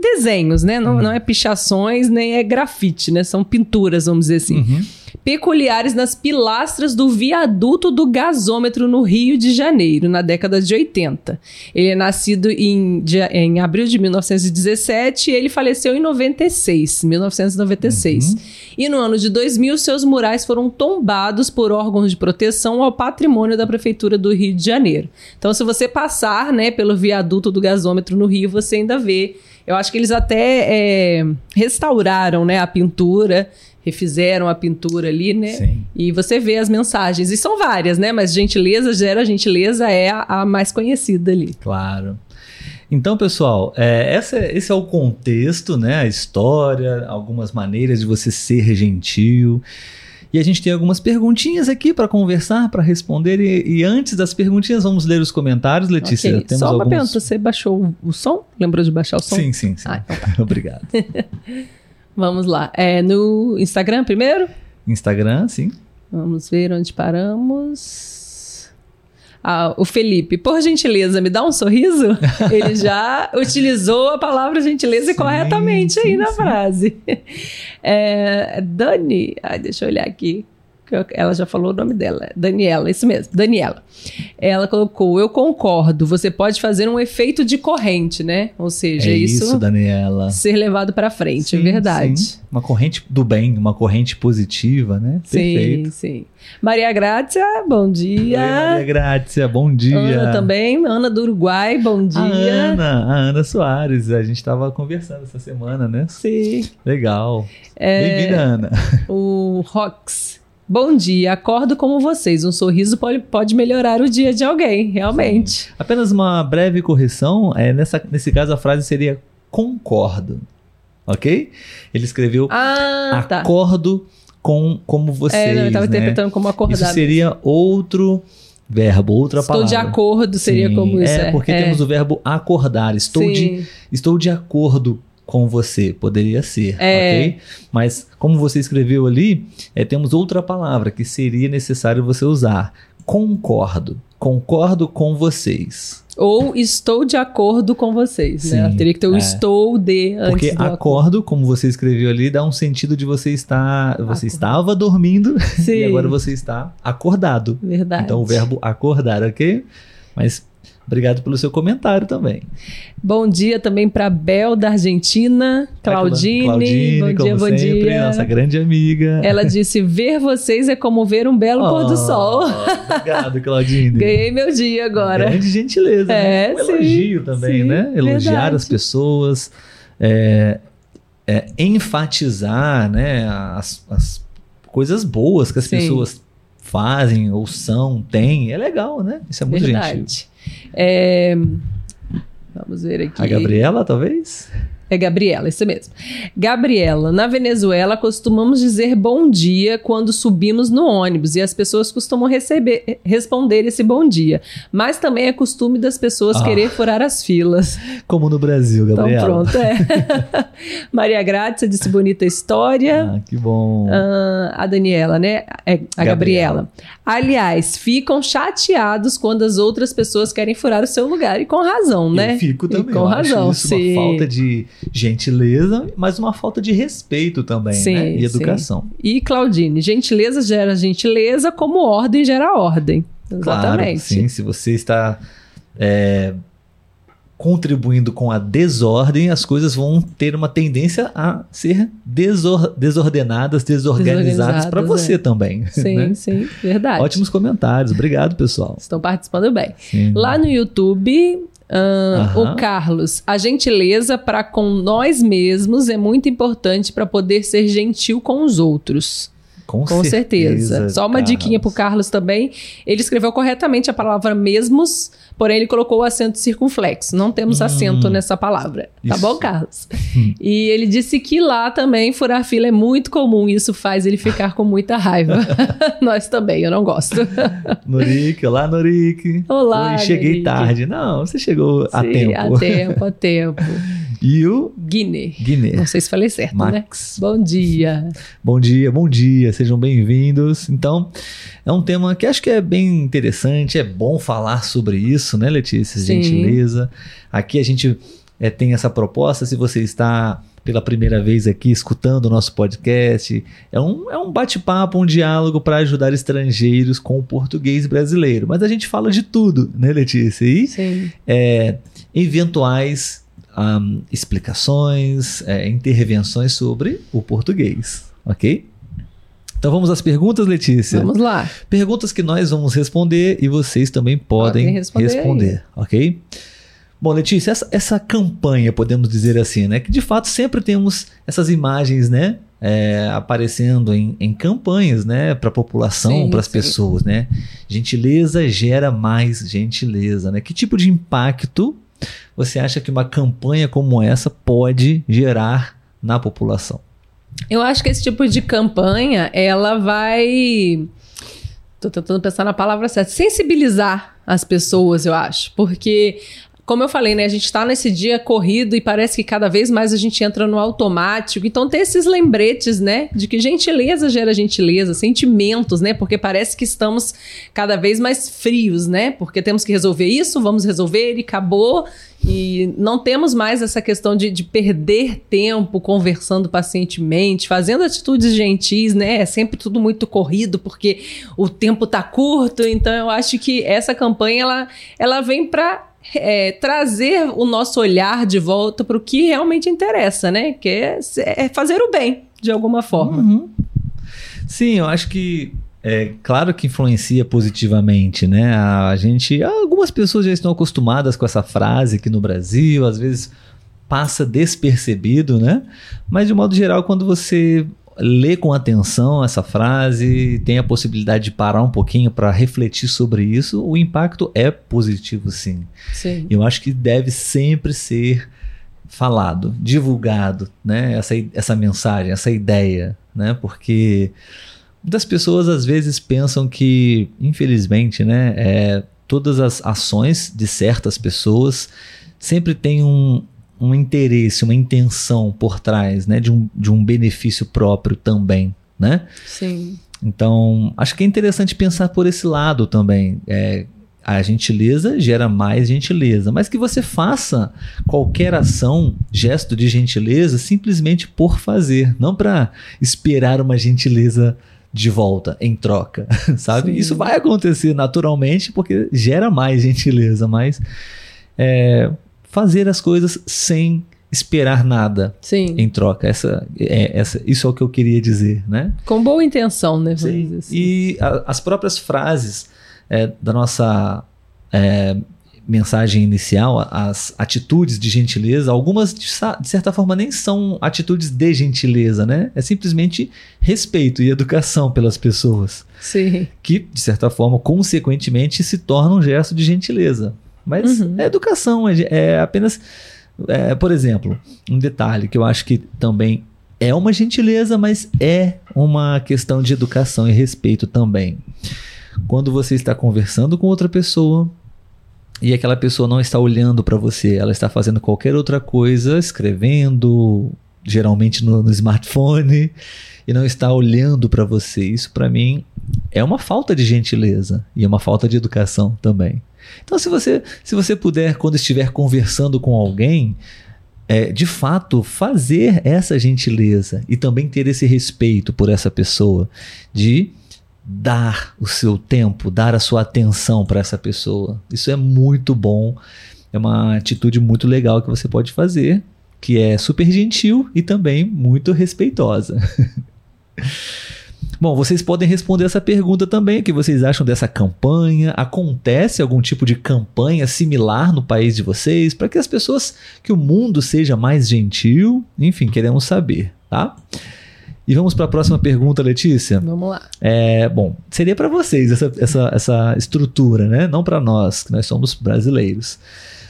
[SPEAKER 2] desenhos, né? Não, não é pichações, nem é grafite, né? São pinturas, vamos dizer assim
[SPEAKER 1] Uhum.
[SPEAKER 2] Peculiares nas pilastras do viaduto do gasômetro no Rio de Janeiro, na década de 80. Ele é nascido em, em abril de 1917 e ele faleceu em 96, 1996. E no ano de 2000, seus murais foram tombados por órgãos de proteção ao patrimônio da Prefeitura do Rio de Janeiro. Então, se você passar né, pelo viaduto do gasômetro no Rio, você ainda vê. Eu acho que eles até é, restauraram né, a pintura, refizeram a pintura ali, né?
[SPEAKER 1] Sim.
[SPEAKER 2] E você vê as mensagens. E são várias, né? Mas gentileza gera gentileza é a, a mais conhecida ali.
[SPEAKER 1] Claro. Então, pessoal, é, essa- esse é o contexto, né? A história, algumas maneiras de você ser gentil. E a gente tem algumas perguntinhas aqui para conversar, para responder. E, e antes das perguntinhas, vamos ler os comentários, Letícia.
[SPEAKER 2] Ok.
[SPEAKER 1] Temos
[SPEAKER 2] Só uma
[SPEAKER 1] alguns...
[SPEAKER 2] pergunta: você baixou o- som? Lembrou de baixar o som?
[SPEAKER 1] Sim, sim, sim.
[SPEAKER 2] Ah, então
[SPEAKER 1] Obrigado.
[SPEAKER 2] Vamos lá. É no Instagram primeiro?
[SPEAKER 1] Instagram, sim.
[SPEAKER 2] Vamos ver onde paramos. Ah, o Felipe, por gentileza, me dá um sorriso? Ele já utilizou a palavra gentileza
[SPEAKER 1] Sim,
[SPEAKER 2] corretamente aí
[SPEAKER 1] sim,
[SPEAKER 2] na
[SPEAKER 1] sim.
[SPEAKER 2] frase. É, Dani, ai, deixa eu olhar aqui. Ela já falou o nome dela. Daniela, isso mesmo, Daniela. Ela colocou: Eu concordo, você pode fazer um efeito de corrente, né? Ou seja,
[SPEAKER 1] é
[SPEAKER 2] isso,
[SPEAKER 1] isso, Daniela.
[SPEAKER 2] ser levado para frente, é
[SPEAKER 1] Sim,
[SPEAKER 2] verdade.
[SPEAKER 1] sim. Uma corrente do bem, uma corrente positiva, né? Perfeito.
[SPEAKER 2] Sim, sim. Maria Grácia, bom dia.
[SPEAKER 1] Oi, Maria Grácia, bom dia.
[SPEAKER 2] Ana também, Ana do Uruguai, bom dia.
[SPEAKER 1] A Ana, a Ana Soares, a gente estava conversando essa semana, né?
[SPEAKER 2] Sim.
[SPEAKER 1] Legal.
[SPEAKER 2] É,
[SPEAKER 1] Bem-vinda, Ana.
[SPEAKER 2] o Rox. Bom dia, acordo como vocês. Um sorriso pode, melhorar o dia de alguém, realmente.
[SPEAKER 1] Apenas uma breve correção. É, nessa, nesse caso, a frase seria concordo. Ok? Ele escreveu
[SPEAKER 2] Ah, tá.
[SPEAKER 1] acordo com como vocês.
[SPEAKER 2] É, não, eu estava
[SPEAKER 1] né?
[SPEAKER 2] interpretando como acordar.
[SPEAKER 1] Isso seria outro verbo, outra
[SPEAKER 2] Estou
[SPEAKER 1] palavra.
[SPEAKER 2] de acordo, seria
[SPEAKER 1] Sim,
[SPEAKER 2] como isso.
[SPEAKER 1] É, porque temos o verbo acordar. Estou de
[SPEAKER 2] Sim.
[SPEAKER 1] Estou de acordo com você, poderia ser,
[SPEAKER 2] É.
[SPEAKER 1] ok? Mas como você escreveu ali, é, temos outra palavra que seria necessário você usar. Concordo. Concordo com vocês.
[SPEAKER 2] Ou estou de acordo com vocês, né?
[SPEAKER 1] Sim,
[SPEAKER 2] Teria que ter o
[SPEAKER 1] é.
[SPEAKER 2] estou de antes
[SPEAKER 1] Porque
[SPEAKER 2] do
[SPEAKER 1] acordo, como você escreveu ali, dá um sentido de você estar. Você
[SPEAKER 2] Acordo.
[SPEAKER 1] estava dormindo
[SPEAKER 2] Sim,
[SPEAKER 1] e agora você está acordado.
[SPEAKER 2] verdade.
[SPEAKER 1] Então o verbo acordar, ok? Mas Obrigado pelo seu comentário também.
[SPEAKER 2] Bom dia também para Bel da Argentina, Claudine.
[SPEAKER 1] Claudine
[SPEAKER 2] bom dia, bom
[SPEAKER 1] sempre,
[SPEAKER 2] dia.
[SPEAKER 1] Nossa grande amiga.
[SPEAKER 2] Ela disse: ver vocês é como ver um belo oh, pôr do sol.
[SPEAKER 1] Obrigado, Claudine.
[SPEAKER 2] Ganhei meu dia agora.
[SPEAKER 1] Grande gentileza.
[SPEAKER 2] É,
[SPEAKER 1] né? Um
[SPEAKER 2] sim,
[SPEAKER 1] elogio também,
[SPEAKER 2] sim,
[SPEAKER 1] né? Elogiar
[SPEAKER 2] verdade.
[SPEAKER 1] as pessoas. É, é, enfatizar né, as, as, coisas boas que as
[SPEAKER 2] Sim.
[SPEAKER 1] pessoas fazem ou são, têm. É legal, né? Isso é muito
[SPEAKER 2] Verdade.
[SPEAKER 1] gentil.
[SPEAKER 2] É, Vamos ver aqui.
[SPEAKER 1] A Gabriela, talvez?
[SPEAKER 2] É Gabriela, isso mesmo. Gabriela, na Venezuela costumamos dizer bom dia quando subimos no ônibus e as pessoas costumam receber, responder esse bom dia. Mas também é costume das pessoas
[SPEAKER 1] Ah.
[SPEAKER 2] querer furar as filas.
[SPEAKER 1] Como no Brasil,
[SPEAKER 2] Então
[SPEAKER 1] Gabriela.
[SPEAKER 2] pronto, é. Maria Grácia disse bonita história.
[SPEAKER 1] Ah, que bom.
[SPEAKER 2] Ah, a Daniela, né? É, a Gabriela.
[SPEAKER 1] Gabriela.
[SPEAKER 2] Aliás, ficam chateados quando as outras pessoas querem furar o seu lugar. E com razão, né?
[SPEAKER 1] Eu fico
[SPEAKER 2] E
[SPEAKER 1] também.
[SPEAKER 2] com
[SPEAKER 1] eu
[SPEAKER 2] razão,
[SPEAKER 1] isso
[SPEAKER 2] sim.
[SPEAKER 1] uma falta de gentileza, mas uma falta de respeito também,
[SPEAKER 2] Sim,
[SPEAKER 1] né? E
[SPEAKER 2] sim.
[SPEAKER 1] educação.
[SPEAKER 2] E Claudine, gentileza gera gentileza, como ordem gera ordem.
[SPEAKER 1] Claro,
[SPEAKER 2] Exatamente.
[SPEAKER 1] sim. Se você está é, contribuindo com a desordem, as coisas vão ter uma tendência a ser desor- desordenadas, desorganizadas para você
[SPEAKER 2] é.
[SPEAKER 1] também.
[SPEAKER 2] Sim,
[SPEAKER 1] né?
[SPEAKER 2] sim, verdade.
[SPEAKER 1] Ótimos comentários. Obrigado, pessoal.
[SPEAKER 2] Estão participando bem.
[SPEAKER 1] Sim.
[SPEAKER 2] Lá no YouTube, ah,
[SPEAKER 1] Aham.
[SPEAKER 2] o Carlos, a gentileza para com nós mesmos é muito importante para poder ser gentil com os outros.
[SPEAKER 1] Com,
[SPEAKER 2] Com certeza. Só uma
[SPEAKER 1] Carlos.
[SPEAKER 2] diquinha pro Carlos também. Ele escreveu corretamente a palavra mesmos, porém ele colocou o acento circunflexo. Não temos
[SPEAKER 1] Hum.
[SPEAKER 2] acento nessa palavra. Tá
[SPEAKER 1] Isso.
[SPEAKER 2] bom, Carlos? e ele disse que lá também furar fila é muito comum. e Isso faz ele ficar com muita raiva. Nós também, eu não gosto.
[SPEAKER 1] Norique, olá, Norique.
[SPEAKER 2] Olá,
[SPEAKER 1] Oi, cheguei
[SPEAKER 2] Norique.
[SPEAKER 1] tarde. Não, você chegou a
[SPEAKER 2] Sim,
[SPEAKER 1] tempo.
[SPEAKER 2] A tempo, a tempo.
[SPEAKER 1] E o
[SPEAKER 2] Guiné.
[SPEAKER 1] Guiné.
[SPEAKER 2] Não sei se falei certo, né?
[SPEAKER 1] Max.
[SPEAKER 2] Bom dia.
[SPEAKER 1] Bom dia, bom dia, sejam bem-vindos. Então, é um tema que acho que é bem interessante, é bom falar sobre isso, né, Letícia?
[SPEAKER 2] Sim.
[SPEAKER 1] Gentileza. Aqui a gente é, tem essa proposta, se você está pela primeira vez aqui escutando o nosso podcast, é um, é um bate-papo, um diálogo para ajudar estrangeiros com o português brasileiro. Mas a gente fala de tudo, né, Letícia? E
[SPEAKER 2] Sim.
[SPEAKER 1] é, eventuais ahm, explicações, é, intervenções sobre o português, ok? Então vamos às perguntas, Letícia.
[SPEAKER 2] Vamos lá.
[SPEAKER 1] Perguntas que nós vamos responder e vocês também podem,
[SPEAKER 2] Podem responder
[SPEAKER 1] responder, ok? Bom, Letícia, essa, essa campanha, podemos dizer assim, né? Que de fato sempre temos essas imagens, né? é, aparecendo em, em campanhas, né? Para a população, para as pessoas, né? Gentileza gera mais gentileza, né? Que tipo de impacto você acha que uma campanha como essa pode gerar na população?
[SPEAKER 2] Eu acho que esse tipo de campanha, ela vai. Tô tentando pensar na palavra certa. Sensibilizar as pessoas, eu acho. Porque, como eu falei, né? A gente tá nesse dia corrido e parece que cada vez mais a gente entra no automático. Então, ter esses lembretes, né? De que gentileza gera gentileza, sentimentos, né? Porque parece que estamos cada vez mais frios, né? Porque temos que resolver isso, vamos resolver e acabou. E não temos mais essa questão de, de perder tempo conversando pacientemente, fazendo atitudes gentis, né? É sempre tudo muito corrido porque o tempo tá curto. Então eu acho que essa campanha ela, ela vem para trazer o nosso olhar de volta para o que realmente interessa, né? Que é, é fazer o bem de alguma forma.
[SPEAKER 1] Uhum. Sim, eu acho que é claro que influencia positivamente, né? A gente, algumas pessoas já estão acostumadas com essa frase aqui no Brasil, às vezes passa despercebido, né? Mas de modo geral, quando você lê com atenção essa frase, tem a possibilidade de parar um pouquinho para refletir sobre isso, o impacto é positivo, sim.
[SPEAKER 2] Sim.
[SPEAKER 1] Eu acho que deve sempre ser falado, divulgado, né? Essa, essa mensagem, essa ideia, né? Porque muitas pessoas às vezes pensam que, infelizmente, né? É, todas as ações de certas pessoas sempre têm um, um interesse, uma intenção por trás, né? De um, de um benefício próprio também, né?
[SPEAKER 2] Sim.
[SPEAKER 1] Então, acho que é interessante pensar por esse lado também. É, a gentileza gera mais gentileza, mas que você faça qualquer ação, gesto de gentileza, simplesmente por fazer, não para esperar uma gentileza de volta em troca, sabe?
[SPEAKER 2] Sim.
[SPEAKER 1] Isso vai acontecer naturalmente porque gera mais gentileza, mas é, fazer as coisas sem esperar nada
[SPEAKER 2] Sim.
[SPEAKER 1] em troca. Essa, é, essa, isso é o que eu queria dizer, né?
[SPEAKER 2] Com boa intenção, né? Dizer assim.
[SPEAKER 1] E a- as próprias frases é, da nossa é, mensagem inicial, as atitudes de gentileza, algumas de, certa forma nem são atitudes de gentileza, né? É simplesmente respeito e educação pelas pessoas,
[SPEAKER 2] Sim.
[SPEAKER 1] que de certa forma, consequentemente, se torna um gesto de gentileza. Mas
[SPEAKER 2] Uhum.
[SPEAKER 1] é educação, é, é apenas, é, por exemplo, um detalhe que eu acho que também é uma gentileza, mas é uma questão de educação e respeito também. Quando você está conversando com outra pessoa e aquela pessoa não está olhando para você, ela está fazendo qualquer outra coisa, escrevendo, geralmente no, no smartphone, e não está olhando para você. Isso para mim é uma falta de gentileza e é uma falta de educação também. Então, se você, se você puder, quando estiver conversando com alguém, é, de fato fazer essa gentileza e também ter esse respeito por essa pessoa, de dar o seu tempo, dar a sua atenção para essa pessoa. Isso é muito bom, é uma atitude muito legal que você pode fazer, que é super gentil e também muito respeitosa. Bom, vocês podem responder essa pergunta também, o que vocês acham dessa campanha? Acontece algum tipo de campanha similar no país de vocês para que as pessoas, que o mundo seja mais gentil? Enfim, queremos saber, tá? E vamos para a próxima pergunta, Letícia.
[SPEAKER 2] Vamos lá.
[SPEAKER 1] É, bom, seria para vocês essa, essa, essa estrutura, né? Não para nós, que nós somos brasileiros.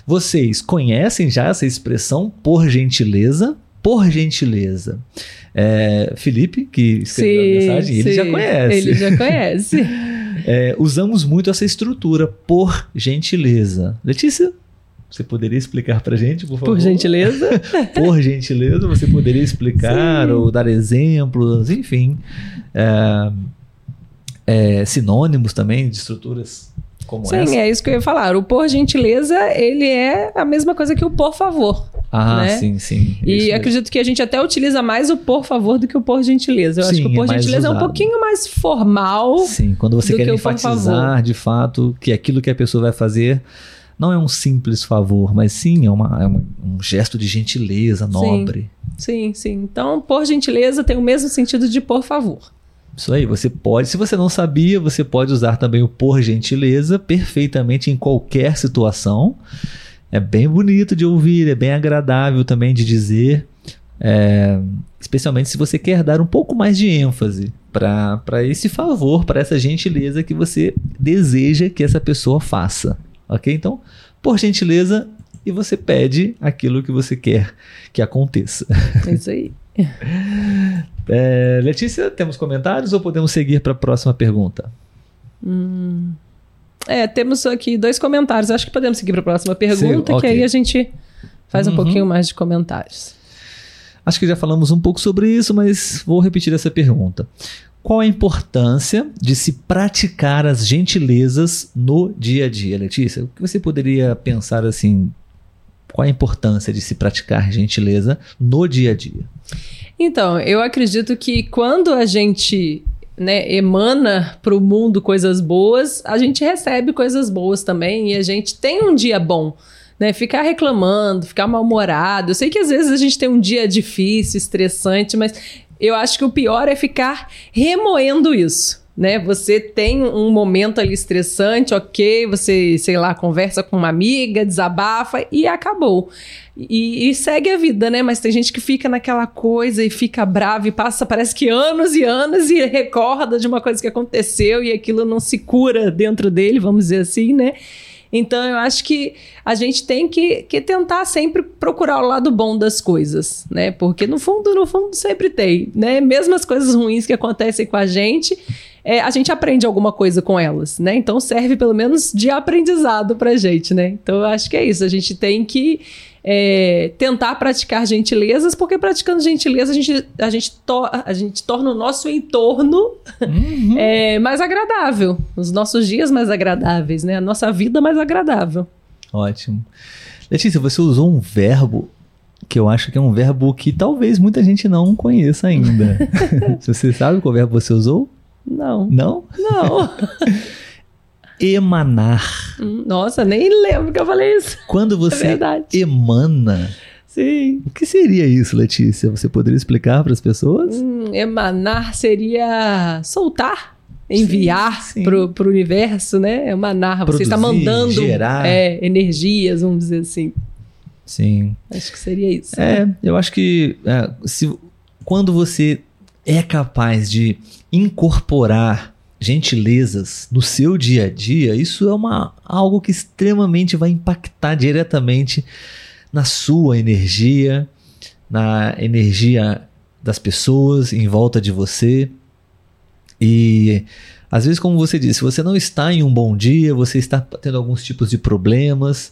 [SPEAKER 1] Vocês conhecem já essa expressão por gentileza? Por gentileza. É, Felipe, que escreveu a mensagem, ele já
[SPEAKER 2] sim.
[SPEAKER 1] conhece.
[SPEAKER 2] Ele já conhece.
[SPEAKER 1] É, usamos muito essa estrutura por gentileza. Letícia, você poderia explicar pra gente, por favor?
[SPEAKER 2] Por gentileza.
[SPEAKER 1] Por gentileza, você poderia explicar
[SPEAKER 2] Sim.
[SPEAKER 1] ou dar exemplos, enfim. É, é, sinônimos também de estruturas como
[SPEAKER 2] Sim,
[SPEAKER 1] essa.
[SPEAKER 2] é isso que eu ia falar. O por gentileza, ele é a mesma coisa que o por favor.
[SPEAKER 1] Ah,
[SPEAKER 2] né?
[SPEAKER 1] sim, sim.
[SPEAKER 2] E
[SPEAKER 1] mesmo.
[SPEAKER 2] acredito que a gente até utiliza mais o por favor do que o por gentileza. Eu acho
[SPEAKER 1] Sim,
[SPEAKER 2] que o por
[SPEAKER 1] é
[SPEAKER 2] gentileza é um
[SPEAKER 1] usado.
[SPEAKER 2] pouquinho mais formal.
[SPEAKER 1] Sim, quando você quer
[SPEAKER 2] que
[SPEAKER 1] enfatizar de fato que aquilo que a pessoa vai fazer não é um simples favor, mas sim é, uma, é uma- um gesto de gentileza nobre.
[SPEAKER 2] Sim, sim. Então, por gentileza tem o mesmo sentido de por favor.
[SPEAKER 1] Isso aí, você pode, se você não sabia, você pode usar também o por gentileza perfeitamente em qualquer situação. É bem bonito de ouvir, é bem agradável também de dizer, é, especialmente se você quer dar um pouco mais de ênfase para esse favor, para essa gentileza que você deseja que essa pessoa faça. Ok? Então, por gentileza, e você pede aquilo que você quer que aconteça.
[SPEAKER 2] É isso aí.
[SPEAKER 1] É, Letícia, temos comentários ou podemos seguir para a próxima pergunta?
[SPEAKER 2] Hum. É, temos aqui dois comentários. Acho que podemos seguir para a próxima pergunta,
[SPEAKER 1] Sim,
[SPEAKER 2] que aí a gente faz um
[SPEAKER 1] Uhum.
[SPEAKER 2] pouquinho mais de comentários.
[SPEAKER 1] Acho que já falamos um pouco sobre isso, mas vou repetir essa pergunta. Qual a importância de se praticar as gentilezas no dia a dia, Letícia? O que você poderia pensar assim? Qual a importância de se praticar gentileza no dia a dia?
[SPEAKER 2] Então, eu acredito que quando a gente né, emana para o mundo coisas boas, a gente recebe coisas boas também e a gente tem um dia bom. Né, ficar reclamando, ficar mal-humorado. Eu sei que às vezes a gente tem um dia difícil, estressante, mas eu acho que o pior é ficar remoendo isso. Né? Você tem um momento ali estressante, ok, você, sei lá, conversa com uma amiga, desabafa e acabou. E, e segue a vida, né? Mas tem gente que fica naquela coisa e fica brava e passa, parece que anos e anos e recorda de uma coisa que aconteceu e aquilo não se cura dentro dele, vamos dizer assim, né? Então eu acho que a gente tem que, que tentar sempre procurar o lado bom das coisas, né? Porque no fundo, no fundo sempre tem, né? Mesmo as coisas ruins que acontecem com a gente, é, a gente aprende alguma coisa com elas, né? Então serve pelo menos de aprendizado pra gente, né? Então eu acho que é isso. A gente tem que é, tentar praticar gentilezas, porque praticando gentileza a gente, a, gente to- a gente torna o nosso entorno
[SPEAKER 1] Uhum.
[SPEAKER 2] é, mais agradável, os nossos dias mais agradáveis, né? A nossa vida mais agradável.
[SPEAKER 1] Ótimo. Letícia, você usou um verbo que eu acho que é um verbo que talvez muita gente não conheça ainda. Você sabe qual verbo você usou?
[SPEAKER 2] Não.
[SPEAKER 1] Não?
[SPEAKER 2] Não.
[SPEAKER 1] Emanar.
[SPEAKER 2] Hum, Nossa, nem lembro que eu falei isso.
[SPEAKER 1] Quando
[SPEAKER 2] É
[SPEAKER 1] você
[SPEAKER 2] verdade.
[SPEAKER 1] emana,
[SPEAKER 2] Sim.
[SPEAKER 1] o que seria isso, Letícia? Você poderia explicar para as pessoas?
[SPEAKER 2] Hum, emanar seria soltar, enviar. Pro, pro universo, né? Emanar. Você está
[SPEAKER 1] Produzir,
[SPEAKER 2] mandando
[SPEAKER 1] gerar.
[SPEAKER 2] é, energias, vamos dizer assim.
[SPEAKER 1] Sim.
[SPEAKER 2] Acho que seria isso.
[SPEAKER 1] É, eu acho que é, se, quando você é capaz de incorporar gentilezas no seu dia a dia, isso é uma, algo que extremamente vai impactar diretamente na sua energia, na energia das pessoas em volta de você. E às vezes, como você disse, você não está em um bom dia, você está tendo alguns tipos de problemas,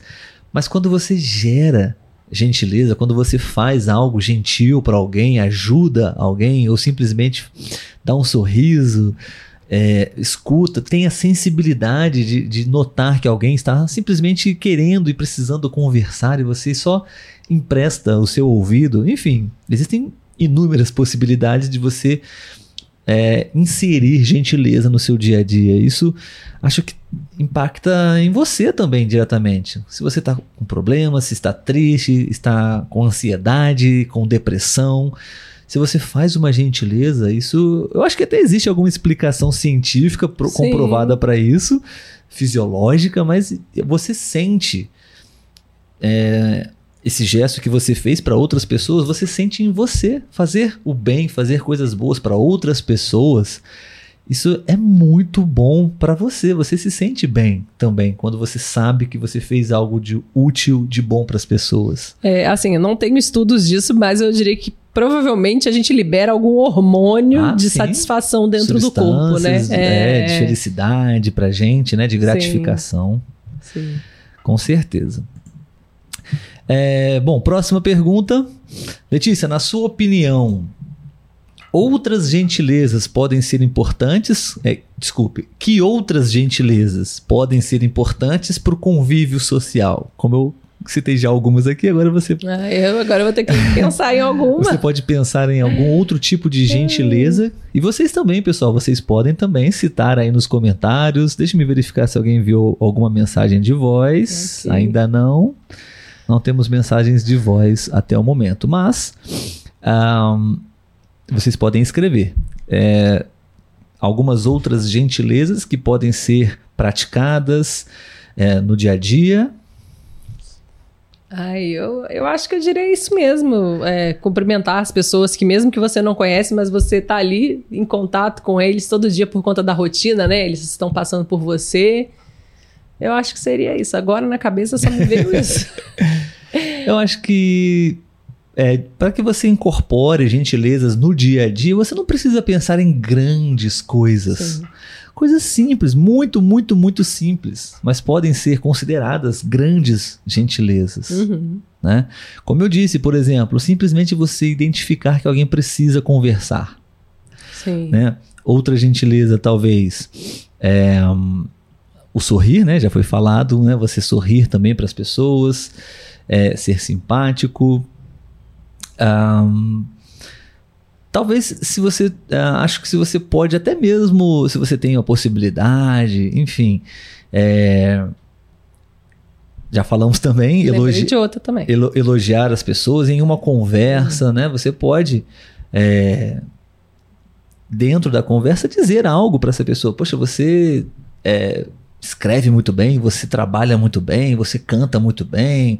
[SPEAKER 1] mas quando você gera gentileza, quando você faz algo gentil para alguém, ajuda alguém, ou simplesmente dá um sorriso, é, escuta, tem a sensibilidade de, de notar que alguém está simplesmente querendo e precisando conversar e você só empresta o seu ouvido. Enfim, existem inúmeras possibilidades de você é, inserir gentileza no seu dia a dia. Isso acho que impacta em você também diretamente. Se você está com problemas, se está triste, está com ansiedade, com depressão, se você faz uma gentileza, isso eu acho que até existe alguma explicação científica pro, comprovada para isso, fisiológica, mas você sente é, esse gesto que você fez para outras pessoas, você sente em você fazer o bem, fazer coisas boas para outras pessoas. Isso é muito bom para você. Você se sente bem também quando você sabe que você fez algo de útil, de bom para as pessoas.
[SPEAKER 2] É, assim, eu não tenho estudos disso, mas eu diria que provavelmente a gente libera algum hormônio
[SPEAKER 1] Ah,
[SPEAKER 2] de
[SPEAKER 1] sim.
[SPEAKER 2] satisfação dentro do corpo, né?
[SPEAKER 1] Substâncias, é, de felicidade pra gente, né? De gratificação.
[SPEAKER 2] sim.
[SPEAKER 1] Com certeza. É, bom, próxima pergunta. Letícia, na sua opinião, outras gentilezas podem ser importantes? é, desculpe, que outras gentilezas podem ser importantes para o convívio social? Como eu citei já algumas aqui, agora você,
[SPEAKER 2] Ah, eu agora vou ter que pensar em alguma.
[SPEAKER 1] você pode pensar em algum outro tipo de gentileza. E vocês também, pessoal, vocês podem também citar aí nos comentários. Deixa-me verificar se alguém enviou alguma mensagem de voz. Ainda não. Não temos mensagens de voz até o momento, mas ahn, vocês podem escrever. É, algumas outras gentilezas que podem ser praticadas é, no dia a dia.
[SPEAKER 2] Ai, eu, eu acho que eu diria isso mesmo. é, cumprimentar as pessoas que, mesmo que você não conhece, mas você tá ali em contato com eles todo dia por conta da rotina, né? Eles estão passando por você. Eu acho que seria isso. Agora na cabeça só me veio isso.
[SPEAKER 1] Eu acho que é, para que você incorpore gentilezas no dia a dia, você não precisa pensar em grandes coisas.
[SPEAKER 2] Sim.
[SPEAKER 1] Coisas simples, muito, muito, muito simples, mas podem ser consideradas grandes gentilezas.
[SPEAKER 2] Uhum.
[SPEAKER 1] Né? Como eu disse, por exemplo, simplesmente você identificar que alguém precisa conversar.
[SPEAKER 2] Sim.
[SPEAKER 1] Né? Outra gentileza, talvez, é o sorrir, né? Já foi falado, né? Você sorrir também para as pessoas, é, ser simpático. Ahn, talvez, se você, ah, acho que se você pode, até mesmo se você tem a possibilidade, enfim, é, já falamos também, elogi
[SPEAKER 2] também.
[SPEAKER 1] elo- elogiar as pessoas em uma conversa, né? Você pode é, dentro da conversa dizer algo para essa pessoa. Poxa, você é, escreve muito bem, você trabalha muito bem, você canta muito bem,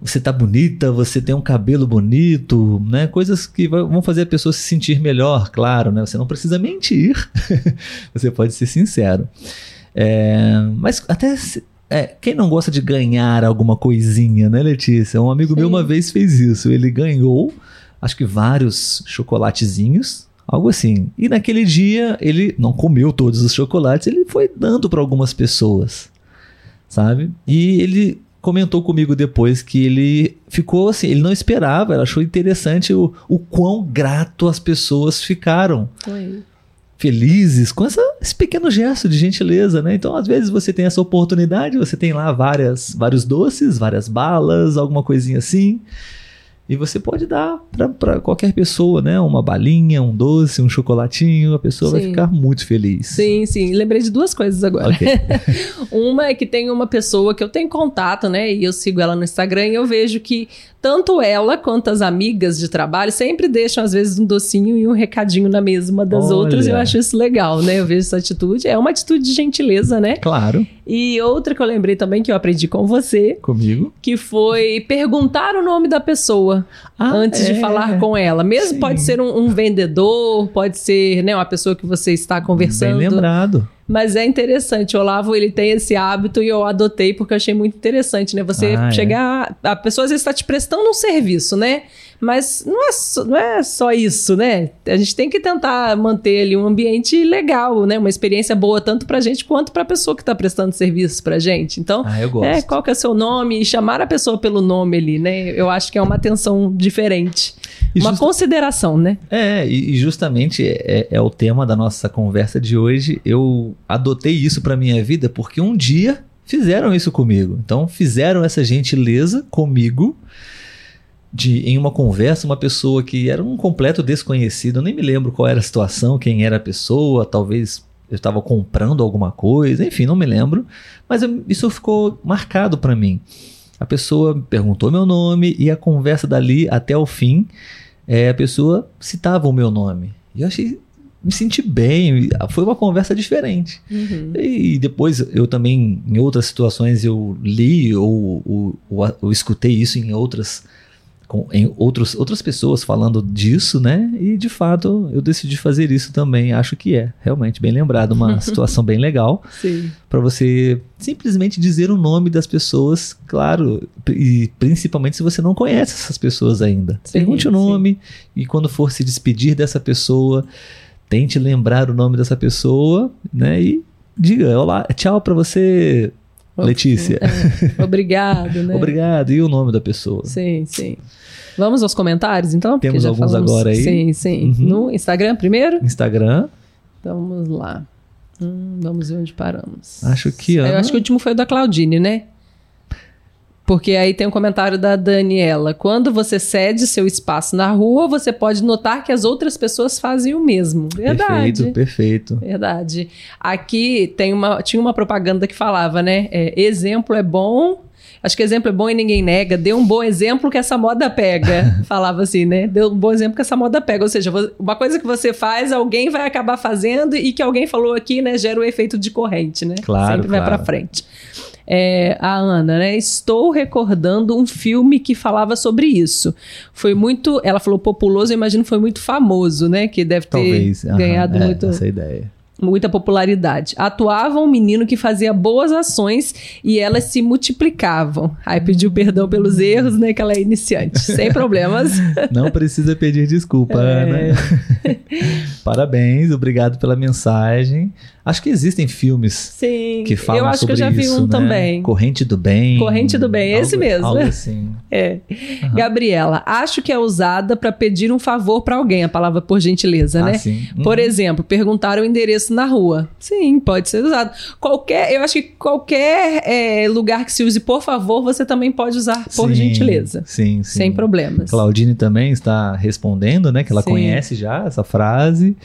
[SPEAKER 1] você tá bonita, você tem um cabelo bonito, né? Coisas que vão fazer a pessoa se sentir melhor, claro, né? Você não precisa mentir, você pode ser sincero. É, mas até é, quem não gosta de ganhar alguma coisinha, né, Letícia? Um amigo meu
[SPEAKER 2] Sim.
[SPEAKER 1] uma vez fez isso. Ele ganhou, acho que vários chocolatezinhos, algo assim. E naquele dia ele não comeu todos os chocolates, ele foi dando para algumas pessoas, sabe? E ele comentou comigo depois que ele ficou assim, ele não esperava, ele achou interessante o, o quão grato as pessoas ficaram
[SPEAKER 2] Oi.
[SPEAKER 1] felizes com essa, esse pequeno gesto de gentileza, né? Então, às vezes você tem essa oportunidade, você tem lá várias, vários doces, várias balas, alguma coisinha assim. E você pode dar para qualquer pessoa, né? Uma balinha, um doce, um chocolatinho, a pessoa vai
[SPEAKER 2] Sim.
[SPEAKER 1] ficar muito feliz.
[SPEAKER 2] Sim, sim. Lembrei de duas coisas agora.
[SPEAKER 1] Ok.
[SPEAKER 2] uma é que tem uma pessoa que eu tenho contato, né? E eu sigo ela no Instagram e eu vejo que tanto ela quanto as amigas de trabalho sempre deixam, às vezes, um docinho e um recadinho na mesa uma das
[SPEAKER 1] Olha.
[SPEAKER 2] outras. E eu acho isso legal, né? Eu vejo essa atitude. É uma atitude de gentileza, né?
[SPEAKER 1] Claro,
[SPEAKER 2] E outra que eu lembrei também, que eu aprendi com você,
[SPEAKER 1] comigo.
[SPEAKER 2] que foi perguntar o nome da pessoa
[SPEAKER 1] Ah,
[SPEAKER 2] antes
[SPEAKER 1] é.
[SPEAKER 2] de falar com ela. Mesmo
[SPEAKER 1] Sim.
[SPEAKER 2] pode ser um, um vendedor, pode ser né, uma pessoa que você está conversando.
[SPEAKER 1] Bem lembrado.
[SPEAKER 2] Mas é interessante, o Olavo ele tem esse hábito e eu adotei porque eu achei muito interessante, né? Você
[SPEAKER 1] Ah, é.
[SPEAKER 2] chegar. A pessoa às vezes está te prestando um serviço, né? Mas não é, só, não é só isso, né? A gente tem que tentar manter ali um ambiente legal, né? Uma experiência boa tanto pra gente quanto pra pessoa que tá prestando serviço pra gente. Então,
[SPEAKER 1] Ah, eu gosto.
[SPEAKER 2] é, qual que é o seu nome? E chamar a pessoa pelo nome ali, né? Eu acho que é uma atenção diferente.
[SPEAKER 1] E
[SPEAKER 2] uma consideração, né?
[SPEAKER 1] É, e justamente é, é o tema da nossa conversa de hoje. Eu adotei isso para minha vida porque um dia fizeram isso comigo. Então fizeram essa gentileza comigo de em uma conversa uma pessoa que era um completo desconhecido. Eu nem me lembro qual era a situação, quem era a pessoa. Talvez eu estava comprando alguma coisa, enfim, não me lembro. Mas eu- isso ficou marcado para mim. A pessoa perguntou meu nome e a conversa dali até o fim é, a pessoa citava o meu nome. E eu achei. Me senti bem, foi uma conversa diferente.
[SPEAKER 2] Uhum.
[SPEAKER 1] E depois eu também, em outras situações, eu li ou, ou, ou, ou escutei isso em outras. Com, em outros, outras pessoas falando disso, né? E de fato eu decidi fazer isso também. Acho que é realmente bem lembrado, uma situação bem legal
[SPEAKER 2] Sim.
[SPEAKER 1] para você simplesmente dizer o nome das pessoas, claro, e principalmente se você não conhece essas pessoas ainda.
[SPEAKER 2] Sim,
[SPEAKER 1] Pergunte o
[SPEAKER 2] sim.
[SPEAKER 1] nome e quando for se despedir dessa pessoa, tente lembrar o nome dessa pessoa, né? E diga, olá, tchau para você, Letícia.
[SPEAKER 2] É, obrigado, né?
[SPEAKER 1] Obrigado. E o nome da pessoa?
[SPEAKER 2] Sim, sim. Vamos aos comentários, então? Porque
[SPEAKER 1] Temos
[SPEAKER 2] já
[SPEAKER 1] alguns
[SPEAKER 2] falamos-
[SPEAKER 1] agora aí.
[SPEAKER 2] Sim, sim.
[SPEAKER 1] Uhum.
[SPEAKER 2] No Instagram primeiro?
[SPEAKER 1] Instagram.
[SPEAKER 2] Então, vamos lá. Hum, vamos ver onde paramos.
[SPEAKER 1] Acho que
[SPEAKER 2] Eu
[SPEAKER 1] Ana-
[SPEAKER 2] acho que o último foi o da Claudine, né? Porque aí tem um comentário da Daniela. Quando você cede seu espaço na rua, você pode notar que as outras pessoas fazem o mesmo. Verdade.
[SPEAKER 1] Perfeito, perfeito.
[SPEAKER 2] Verdade. Aqui tem uma, tinha uma propaganda que falava, né? é, exemplo é bom. Acho que exemplo é bom e ninguém nega. Dê um bom exemplo que essa moda pega. falava assim, né? Dê um bom exemplo que essa moda pega. Ou seja, uma coisa que você faz, alguém vai acabar fazendo e que alguém falou aqui, né? Gera o efeito de corrente, né?
[SPEAKER 1] Claro,
[SPEAKER 2] Sempre vai
[SPEAKER 1] claro.
[SPEAKER 2] pra frente. É, a Ana, né? Estou recordando um filme que falava sobre isso. Foi muito. Ela falou populoso, eu imagino que foi muito famoso, né? Que deve ter
[SPEAKER 1] Talvez.
[SPEAKER 2] ganhado
[SPEAKER 1] é,
[SPEAKER 2] muito
[SPEAKER 1] Essa ideia.
[SPEAKER 2] muita popularidade. Atuava um menino que fazia boas ações e elas se multiplicavam. Aí pediu perdão pelos erros, né? Que ela é iniciante. Sem problemas.
[SPEAKER 1] Não precisa pedir desculpa,
[SPEAKER 2] É.
[SPEAKER 1] Ana. Parabéns, obrigado pela mensagem. Acho que existem filmes
[SPEAKER 2] Sim.
[SPEAKER 1] que falam
[SPEAKER 2] eu acho
[SPEAKER 1] sobre
[SPEAKER 2] que eu já vi
[SPEAKER 1] isso,
[SPEAKER 2] um
[SPEAKER 1] né?
[SPEAKER 2] também.
[SPEAKER 1] Corrente do bem.
[SPEAKER 2] Corrente do bem, esse
[SPEAKER 1] algo-
[SPEAKER 2] mesmo.
[SPEAKER 1] Algo assim.
[SPEAKER 2] É. Gabriela, acho que é usada para pedir um favor para alguém, a palavra por gentileza, né?
[SPEAKER 1] Ah, sim.
[SPEAKER 2] Por
[SPEAKER 1] Uhum.
[SPEAKER 2] exemplo, perguntar o endereço na rua. Sim, pode ser usado. Qualquer, eu acho que qualquer é, lugar que se use por favor, você também pode usar por
[SPEAKER 1] Sim,
[SPEAKER 2] gentileza.
[SPEAKER 1] Sim, sim.
[SPEAKER 2] Sem problemas.
[SPEAKER 1] Claudine também está respondendo, né? Que ela
[SPEAKER 2] Sim.
[SPEAKER 1] conhece já essa frase.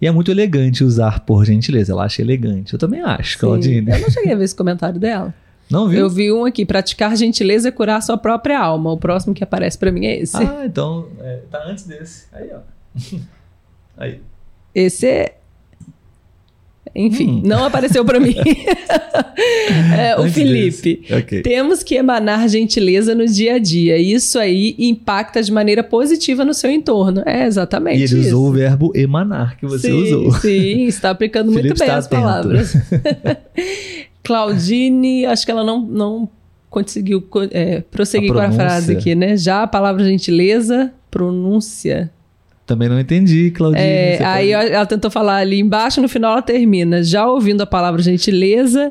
[SPEAKER 1] E é muito elegante usar por gentileza. Ela acha elegante. Eu também acho. Claudine.
[SPEAKER 2] Eu não cheguei a ver esse comentário dela.
[SPEAKER 1] Não viu?
[SPEAKER 2] Eu vi um aqui: praticar gentileza é curar sua própria alma. O próximo que aparece pra mim é esse.
[SPEAKER 1] Ah, então é, tá antes desse. Aí, ó. Aí.
[SPEAKER 2] Esse é. Enfim,
[SPEAKER 1] Hum.
[SPEAKER 2] não apareceu pra mim. É, o Felipe.
[SPEAKER 1] desse. Ok.
[SPEAKER 2] Temos que emanar gentileza no dia a dia. Isso aí impacta de maneira positiva no seu entorno. É exatamente
[SPEAKER 1] E ele
[SPEAKER 2] isso.
[SPEAKER 1] usou o verbo emanar que você
[SPEAKER 2] sim,
[SPEAKER 1] usou.
[SPEAKER 2] Sim, está aplicando muito bem as
[SPEAKER 1] atento.
[SPEAKER 2] palavras. Claudine, acho que ela não, não conseguiu co- é, prosseguir com a frase aqui, né? Já a palavra gentileza, pronúncia.
[SPEAKER 1] Também não entendi, Claudine.
[SPEAKER 2] É, aí
[SPEAKER 1] pode-
[SPEAKER 2] ela tentou falar ali embaixo, no final ela termina. Já ouvindo a palavra gentileza,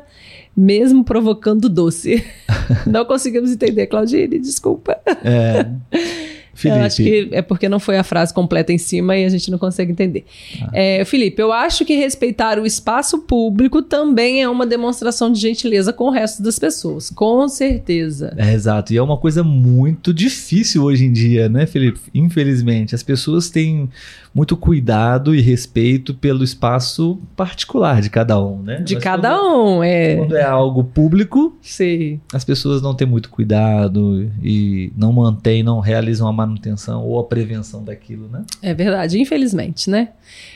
[SPEAKER 2] mesmo provocando doce. não conseguimos entender, Claudine, desculpa.
[SPEAKER 1] É, Felipe.
[SPEAKER 2] Eu acho que é porque não foi a frase completa em cima e a gente não consegue entender.
[SPEAKER 1] Ah.
[SPEAKER 2] É, Felipe, eu acho que respeitar o espaço público também é uma demonstração de gentileza com o resto das pessoas. Com certeza.
[SPEAKER 1] É, exato. E é uma coisa muito difícil hoje em dia, né, Felipe? Infelizmente. As pessoas têm muito cuidado e respeito pelo espaço particular de cada um, né?
[SPEAKER 2] De
[SPEAKER 1] Mas
[SPEAKER 2] cada
[SPEAKER 1] quando,
[SPEAKER 2] um, é.
[SPEAKER 1] Quando é algo público,
[SPEAKER 2] Sim.
[SPEAKER 1] as pessoas não têm muito cuidado e não mantêm, não realizam a manutenção ou a prevenção daquilo, né?
[SPEAKER 2] É verdade, infelizmente, né?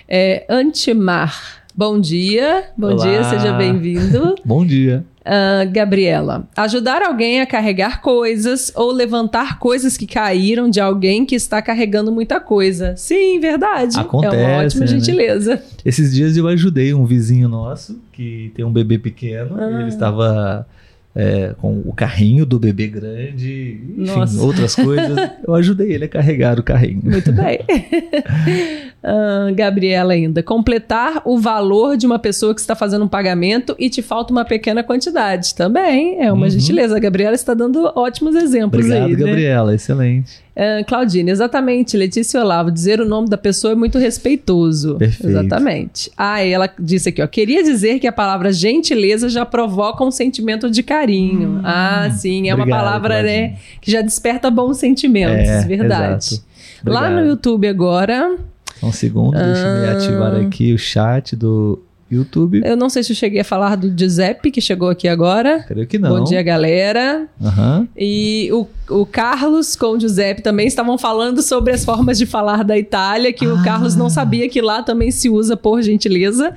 [SPEAKER 2] É, Antimar, bom dia. Bom
[SPEAKER 1] Olá.
[SPEAKER 2] dia, seja bem-vindo.
[SPEAKER 1] Bom dia.
[SPEAKER 2] Ah, Gabriela, ajudar alguém a carregar coisas ou levantar coisas que caíram de alguém que está carregando muita coisa. Sim, verdade. é
[SPEAKER 1] Acontece,
[SPEAKER 2] uma ótima
[SPEAKER 1] né?
[SPEAKER 2] gentileza.
[SPEAKER 1] Esses dias eu ajudei um vizinho nosso que tem um bebê pequeno.
[SPEAKER 2] Ah.
[SPEAKER 1] Ele estava é, com o carrinho do bebê grande, enfim,
[SPEAKER 2] Nossa.
[SPEAKER 1] outras coisas. Eu ajudei ele a carregar o carrinho.
[SPEAKER 2] Muito bem. Ah, Gabriela ainda. Completar o valor de uma pessoa que está fazendo um pagamento e te falta uma pequena quantidade. Também é uma
[SPEAKER 1] Uhum.
[SPEAKER 2] gentileza. A Gabriela está dando ótimos exemplos
[SPEAKER 1] Obrigado,
[SPEAKER 2] aí. né?
[SPEAKER 1] Gabriela. Excelente.
[SPEAKER 2] Ah, Claudine, exatamente. Letícia Olavo, dizer o nome da pessoa é muito respeitoso.
[SPEAKER 1] Perfeito.
[SPEAKER 2] Exatamente. Ah, ela disse aqui, ó. Queria dizer que a palavra gentileza já provoca um sentimento de carinho. ah, sim. É uma
[SPEAKER 1] Hum. obrigado,
[SPEAKER 2] palavra, né, que já desperta bons sentimentos.
[SPEAKER 1] É,
[SPEAKER 2] verdade.
[SPEAKER 1] exato.
[SPEAKER 2] Lá no
[SPEAKER 1] Obrigado.
[SPEAKER 2] YouTube agora,
[SPEAKER 1] um segundo, deixa eu
[SPEAKER 2] Ah.
[SPEAKER 1] ativar aqui o chat do YouTube.
[SPEAKER 2] eu não sei se eu cheguei a falar do Giuseppe, que chegou aqui agora.
[SPEAKER 1] Creio que não.
[SPEAKER 2] Bom dia, galera.
[SPEAKER 1] Aham.
[SPEAKER 2] E o, o Carlos com o Giuseppe também estavam falando sobre as formas de falar da Itália, que o
[SPEAKER 1] Ah.
[SPEAKER 2] Carlos não sabia que lá também se usa por gentileza.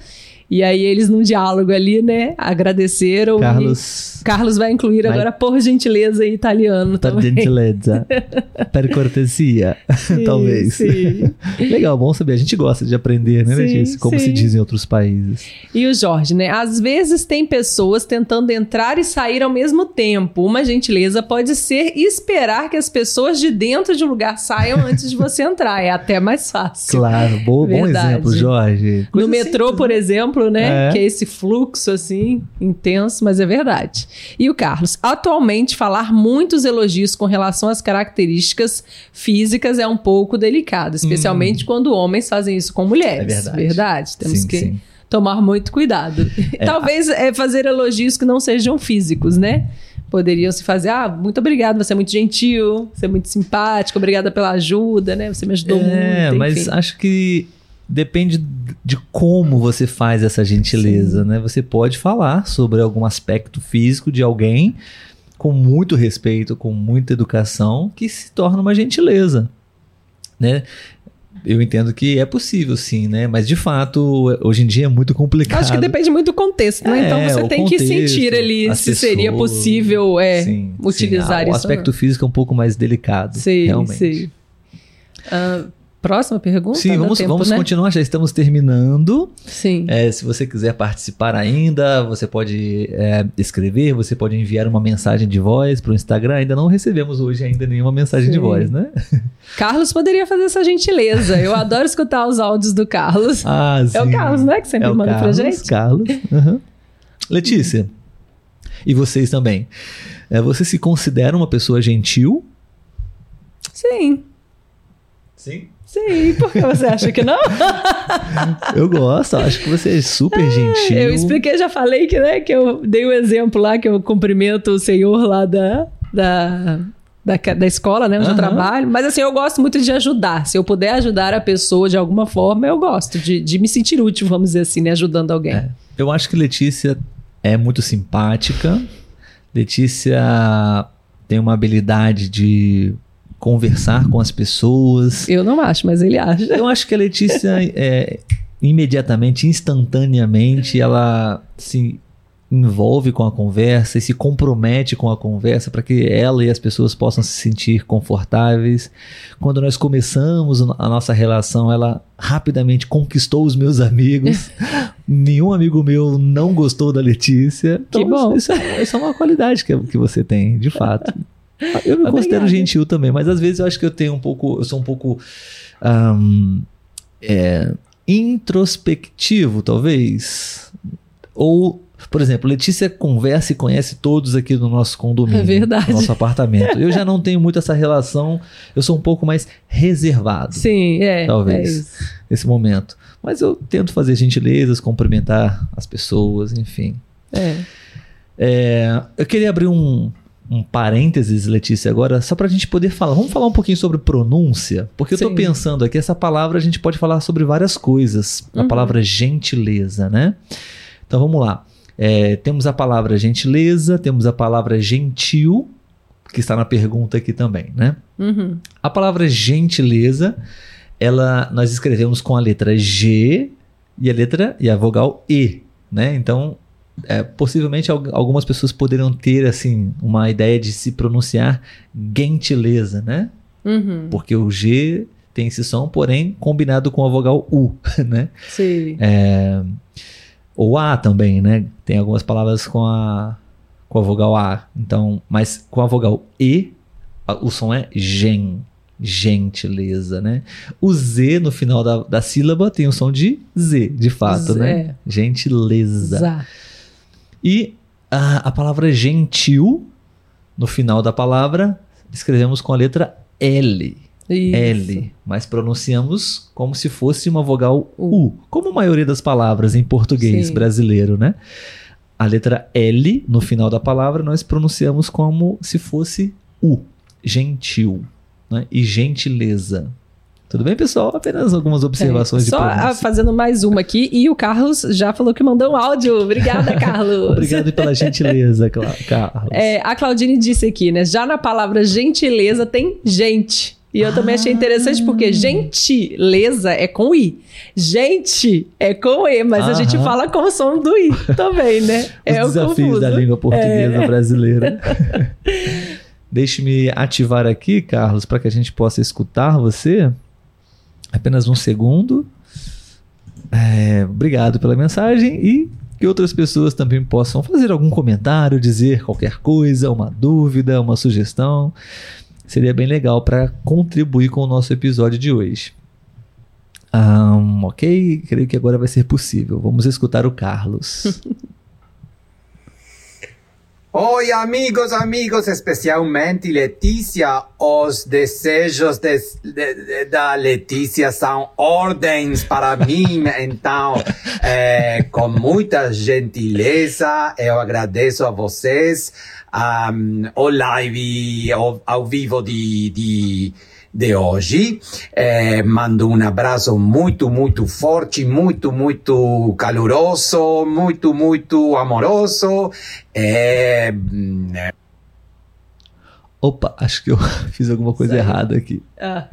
[SPEAKER 2] E aí eles, num diálogo ali, né, agradeceram.
[SPEAKER 1] Carlos.
[SPEAKER 2] Carlos vai incluir
[SPEAKER 1] Vai-
[SPEAKER 2] agora por gentileza em italiano
[SPEAKER 1] Per
[SPEAKER 2] também.
[SPEAKER 1] gentilezza. per cortesia.
[SPEAKER 2] Sim,
[SPEAKER 1] Talvez.
[SPEAKER 2] sim.
[SPEAKER 1] Legal, bom saber. A gente gosta de aprender, né,
[SPEAKER 2] Sim,
[SPEAKER 1] Letícia? Como se diz em outros países.
[SPEAKER 2] E o Jorge, né? Às vezes tem pessoas tentando entrar e sair ao mesmo tempo. Uma gentileza pode ser esperar que as pessoas de dentro de um lugar saiam antes de você entrar. É até mais fácil.
[SPEAKER 1] Claro, bom, bom exemplo, Jorge.
[SPEAKER 2] No
[SPEAKER 1] Coisa
[SPEAKER 2] metrô,
[SPEAKER 1] simples,
[SPEAKER 2] por
[SPEAKER 1] né?
[SPEAKER 2] exemplo, né?
[SPEAKER 1] É.
[SPEAKER 2] Que é esse fluxo assim, intenso, mas é verdade. E o Carlos, atualmente falar muitos elogios com relação às características físicas é um pouco delicado, especialmente quando homens fazem isso com mulheres.
[SPEAKER 1] Hum. É verdade.
[SPEAKER 2] Temos
[SPEAKER 1] Sim,
[SPEAKER 2] que
[SPEAKER 1] sim.
[SPEAKER 2] tomar muito cuidado. Talvez é, fazer elogios que não sejam físicos, né? Poderiam se fazer, ah, muito obrigado, você é muito gentil, você é muito simpático, obrigada pela ajuda, né? Você me ajudou
[SPEAKER 1] É,
[SPEAKER 2] muito.
[SPEAKER 1] mas
[SPEAKER 2] enfim.
[SPEAKER 1] acho que depende de como você faz essa gentileza, né? Você pode falar sobre algum aspecto físico de alguém com muito respeito, com muita educação, que se torna uma gentileza, né? Eu entendo que é possível, sim, né? Mas de fato, hoje em dia é muito complicado.
[SPEAKER 2] Acho que depende muito do contexto, né?
[SPEAKER 1] É,
[SPEAKER 2] então você tem que
[SPEAKER 1] contexto,
[SPEAKER 2] sentir ali
[SPEAKER 1] as
[SPEAKER 2] se seria possível é,
[SPEAKER 1] Sim,
[SPEAKER 2] utilizar
[SPEAKER 1] sim. Ah,
[SPEAKER 2] isso.
[SPEAKER 1] O aspecto físico é um pouco mais delicado,
[SPEAKER 2] Sim,
[SPEAKER 1] realmente.
[SPEAKER 2] sim. Ah, próxima pergunta?
[SPEAKER 1] Sim, vamos,
[SPEAKER 2] tempo,
[SPEAKER 1] vamos
[SPEAKER 2] né?
[SPEAKER 1] continuar, já estamos terminando.
[SPEAKER 2] Sim.
[SPEAKER 1] É, se você quiser participar ainda, você pode é, escrever, você pode enviar uma mensagem de voz para o Instagram. Ainda não recebemos hoje ainda nenhuma mensagem de
[SPEAKER 2] Sim.
[SPEAKER 1] voz, né?
[SPEAKER 2] Carlos poderia fazer essa gentileza. Eu adoro escutar os áudios do Carlos.
[SPEAKER 1] Ah, sim.
[SPEAKER 2] é o Carlos, né? Que sempre
[SPEAKER 1] É
[SPEAKER 2] manda
[SPEAKER 1] Carlos,
[SPEAKER 2] pra gente.
[SPEAKER 1] Carlos. aham. Letícia, e vocês também. É, você se considera uma pessoa gentil?
[SPEAKER 2] Sim.
[SPEAKER 1] Sim.
[SPEAKER 2] Sim. Por que você acha que não?
[SPEAKER 1] Eu gosto, acho que você é super gentil.
[SPEAKER 2] Eu expliquei, já falei que, né, que eu dei o exemplo lá, que eu cumprimento o senhor lá da, da, da, da escola, né, onde eu
[SPEAKER 1] Aham.
[SPEAKER 2] trabalho. Mas assim, eu gosto muito de ajudar. Se eu puder ajudar a pessoa de alguma forma, eu gosto de, de me sentir útil, vamos dizer assim, né, ajudando alguém.
[SPEAKER 1] É. Eu acho que Letícia é muito simpática. Letícia tem uma habilidade de conversar com as pessoas.
[SPEAKER 2] Eu não acho, mas ele acha.
[SPEAKER 1] Eu acho que a Letícia é, imediatamente, instantaneamente, ela se envolve com a conversa e se compromete com a conversa para que ela e as pessoas possam se sentir confortáveis. Quando nós começamos a nossa relação, ela rapidamente conquistou os meus amigos. Nenhum amigo meu não gostou da Letícia. Então,
[SPEAKER 2] Que bom.
[SPEAKER 1] Isso, é, isso é uma qualidade que, que você tem, de fato. Eu me
[SPEAKER 2] Obrigada.
[SPEAKER 1] considero gentil também, mas às vezes eu acho que eu tenho um pouco, eu sou um pouco ahn, é, introspectivo, talvez, ou Por exemplo, Letícia conversa e conhece todos aqui do nosso condomínio.
[SPEAKER 2] É verdade.
[SPEAKER 1] Do nosso apartamento. Eu já não tenho muito essa relação, eu sou um pouco mais reservado.
[SPEAKER 2] Sim, é.
[SPEAKER 1] Talvez.
[SPEAKER 2] é.
[SPEAKER 1] Nesse momento. Mas eu tento fazer gentilezas, cumprimentar as pessoas, enfim.
[SPEAKER 2] É.
[SPEAKER 1] É, eu queria abrir um, um parênteses, Letícia, agora, só para a gente poder falar. Vamos falar um pouquinho sobre pronúncia? Porque eu estou pensando aqui, essa palavra a gente pode falar sobre várias coisas. A
[SPEAKER 2] Uhum.
[SPEAKER 1] palavra gentileza, né? Então vamos lá. É, temos a palavra gentileza, temos a palavra gentil, que está na pergunta aqui também, né?
[SPEAKER 2] Uhum.
[SPEAKER 1] A palavra gentileza, ela nós escrevemos com a letra G e a letra e a vogal E, né? Então, é, possivelmente al- algumas pessoas poderiam ter assim uma ideia de se pronunciar gentileza, né?
[SPEAKER 2] Uhum.
[SPEAKER 1] Porque o G tem esse som, porém combinado com a vogal U, né?
[SPEAKER 2] Sim.
[SPEAKER 1] É, ou A também, né? Tem algumas palavras com a com a vogal A. Então, mas com a vogal E, o som é gen, gentileza, né? O Z no final da, da sílaba tem o som de Z, de fato,
[SPEAKER 2] Z,
[SPEAKER 1] né? Gentileza.
[SPEAKER 2] Zá.
[SPEAKER 1] E a, a palavra gentil, no final da palavra, escrevemos com a letra L.
[SPEAKER 2] Isso.
[SPEAKER 1] L, mas pronunciamos como se fosse uma vogal U, como a maioria das palavras em português
[SPEAKER 2] Sim.
[SPEAKER 1] brasileiro, né? A letra L no final da palavra nós pronunciamos como se fosse U, gentil, né? E gentileza. Tudo bem, pessoal? Apenas algumas observações
[SPEAKER 2] É,
[SPEAKER 1] de
[SPEAKER 2] Só ah, fazendo mais uma aqui. E o Carlos já falou que mandou um áudio. Obrigada, Carlos.
[SPEAKER 1] Obrigado pela gentileza, Carlos.
[SPEAKER 2] É, a Claudine disse aqui, né? Já na palavra gentileza tem gente. E eu também achei interessante
[SPEAKER 1] Ah.
[SPEAKER 2] porque gentileza é com I. Gente é com E, mas a gente
[SPEAKER 1] Aham.
[SPEAKER 2] fala com o som do I também, né?
[SPEAKER 1] Os
[SPEAKER 2] é o
[SPEAKER 1] desafios
[SPEAKER 2] confuso.
[SPEAKER 1] da língua portuguesa
[SPEAKER 2] É.
[SPEAKER 1] brasileira. Deixe-me ativar aqui, Carlos, para que a gente possa escutar você. Apenas um segundo. É, obrigado pela mensagem e que outras pessoas também possam fazer algum comentário, dizer qualquer coisa, uma dúvida, uma sugestão. Seria bem legal para contribuir com o nosso episódio de hoje. Ahn, ok, creio que agora vai ser possível. Vamos escutar o Carlos.
[SPEAKER 3] Oi, amigos, amigos, especialmente Letícia, os desejos de, de- da Letícia são ordens para mim, então, é, com muita gentileza, eu agradeço a vocês um, o live ao, ao vivo de, de, de hoje. É, mando um abraço muito, muito forte, muito, muito caloroso, muito, muito amoroso. É,
[SPEAKER 1] Opa, acho que eu fiz alguma coisa
[SPEAKER 2] Saiu.
[SPEAKER 1] errada aqui.
[SPEAKER 2] Ah,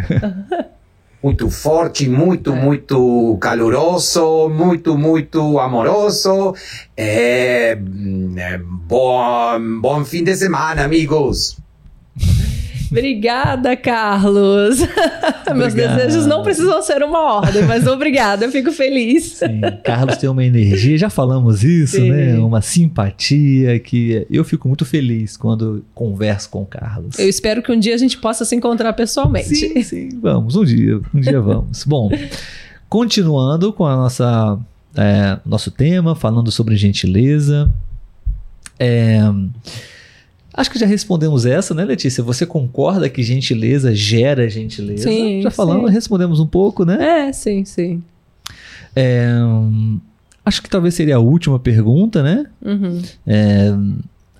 [SPEAKER 3] muito forte, muito,
[SPEAKER 2] É.
[SPEAKER 3] muito caloroso, muito, muito amoroso. É, bom, bom fim de semana, amigos.
[SPEAKER 2] Obrigada, Carlos. Meus desejos não precisam ser uma ordem, mas obrigada, eu fico feliz.
[SPEAKER 1] Sim, Carlos tem uma energia, já falamos isso,
[SPEAKER 2] Sim.
[SPEAKER 1] né? Uma simpatia que eu fico muito feliz quando converso com o Carlos.
[SPEAKER 2] Eu espero que um dia a gente possa se encontrar pessoalmente.
[SPEAKER 1] Sim, sim, vamos, um dia, um dia vamos. Bom, continuando com a nossa é, nosso tema, falando sobre gentileza. É, acho que já respondemos essa, né, Letícia? Você concorda que gentileza gera gentileza?
[SPEAKER 2] Sim,
[SPEAKER 1] já falamos,
[SPEAKER 2] sim.
[SPEAKER 1] respondemos um pouco, né?
[SPEAKER 2] É, sim, sim.
[SPEAKER 1] É, hum, acho que talvez seria a última pergunta, né?
[SPEAKER 2] Uhum.
[SPEAKER 1] É,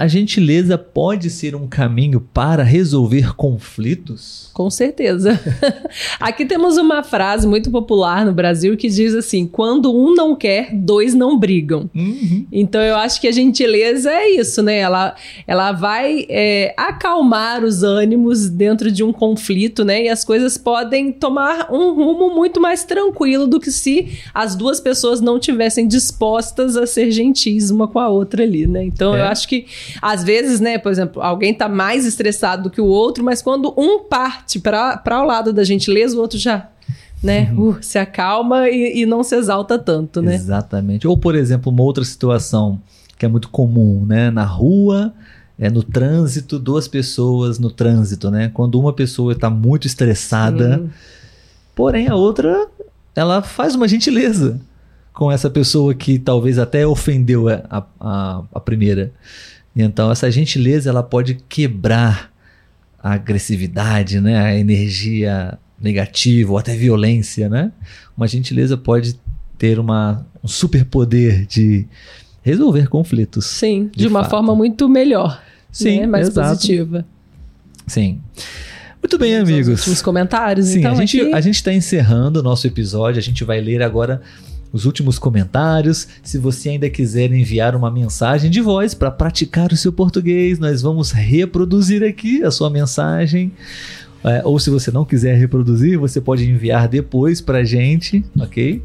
[SPEAKER 1] a gentileza pode ser um caminho para resolver conflitos?
[SPEAKER 2] Com certeza. Aqui temos uma frase muito popular no Brasil que diz assim: quando um não quer, dois não brigam.
[SPEAKER 1] Uhum.
[SPEAKER 2] Então eu acho que a gentileza é isso, né? Ela, ela vai é, acalmar os ânimos dentro de um conflito, né? E as coisas podem tomar um rumo muito mais tranquilo do que se as duas pessoas não tivessem dispostas a ser gentis uma com a outra ali, né? Então
[SPEAKER 1] É.
[SPEAKER 2] eu acho que às vezes, né, por exemplo, alguém tá mais estressado do que o outro, mas quando um parte para o lado da gentileza, o outro já, né, uh, se acalma e, e não se exalta tanto, né?
[SPEAKER 1] Exatamente. Ou, por exemplo, uma outra situação que é muito comum, né? Na rua, é, no trânsito, duas pessoas no trânsito, né? Quando uma pessoa está muito estressada,
[SPEAKER 2] Sim.
[SPEAKER 1] porém a outra, ela faz uma gentileza com essa pessoa que talvez até ofendeu a, a, a primeira. Então, essa gentileza ela pode quebrar a agressividade, né? a energia negativa ou até violência. Né? Uma gentileza pode ter uma, um superpoder de resolver conflitos.
[SPEAKER 2] Sim, de,
[SPEAKER 1] De
[SPEAKER 2] uma
[SPEAKER 1] fato.
[SPEAKER 2] forma muito melhor.
[SPEAKER 1] Sim,
[SPEAKER 2] né? mais
[SPEAKER 1] exato.
[SPEAKER 2] positiva.
[SPEAKER 1] Sim. Muito bem,
[SPEAKER 2] Vamos
[SPEAKER 1] amigos.
[SPEAKER 2] últimos comentários,
[SPEAKER 1] Sim,
[SPEAKER 2] então,
[SPEAKER 1] a gente
[SPEAKER 2] aqui.
[SPEAKER 1] a gente está encerrando o nosso episódio. A gente vai ler agora os últimos comentários. Se você ainda quiser enviar uma mensagem de voz para praticar o seu português, nós vamos reproduzir aqui a sua mensagem. É, ou se você não quiser reproduzir, você pode enviar depois para a gente, ok?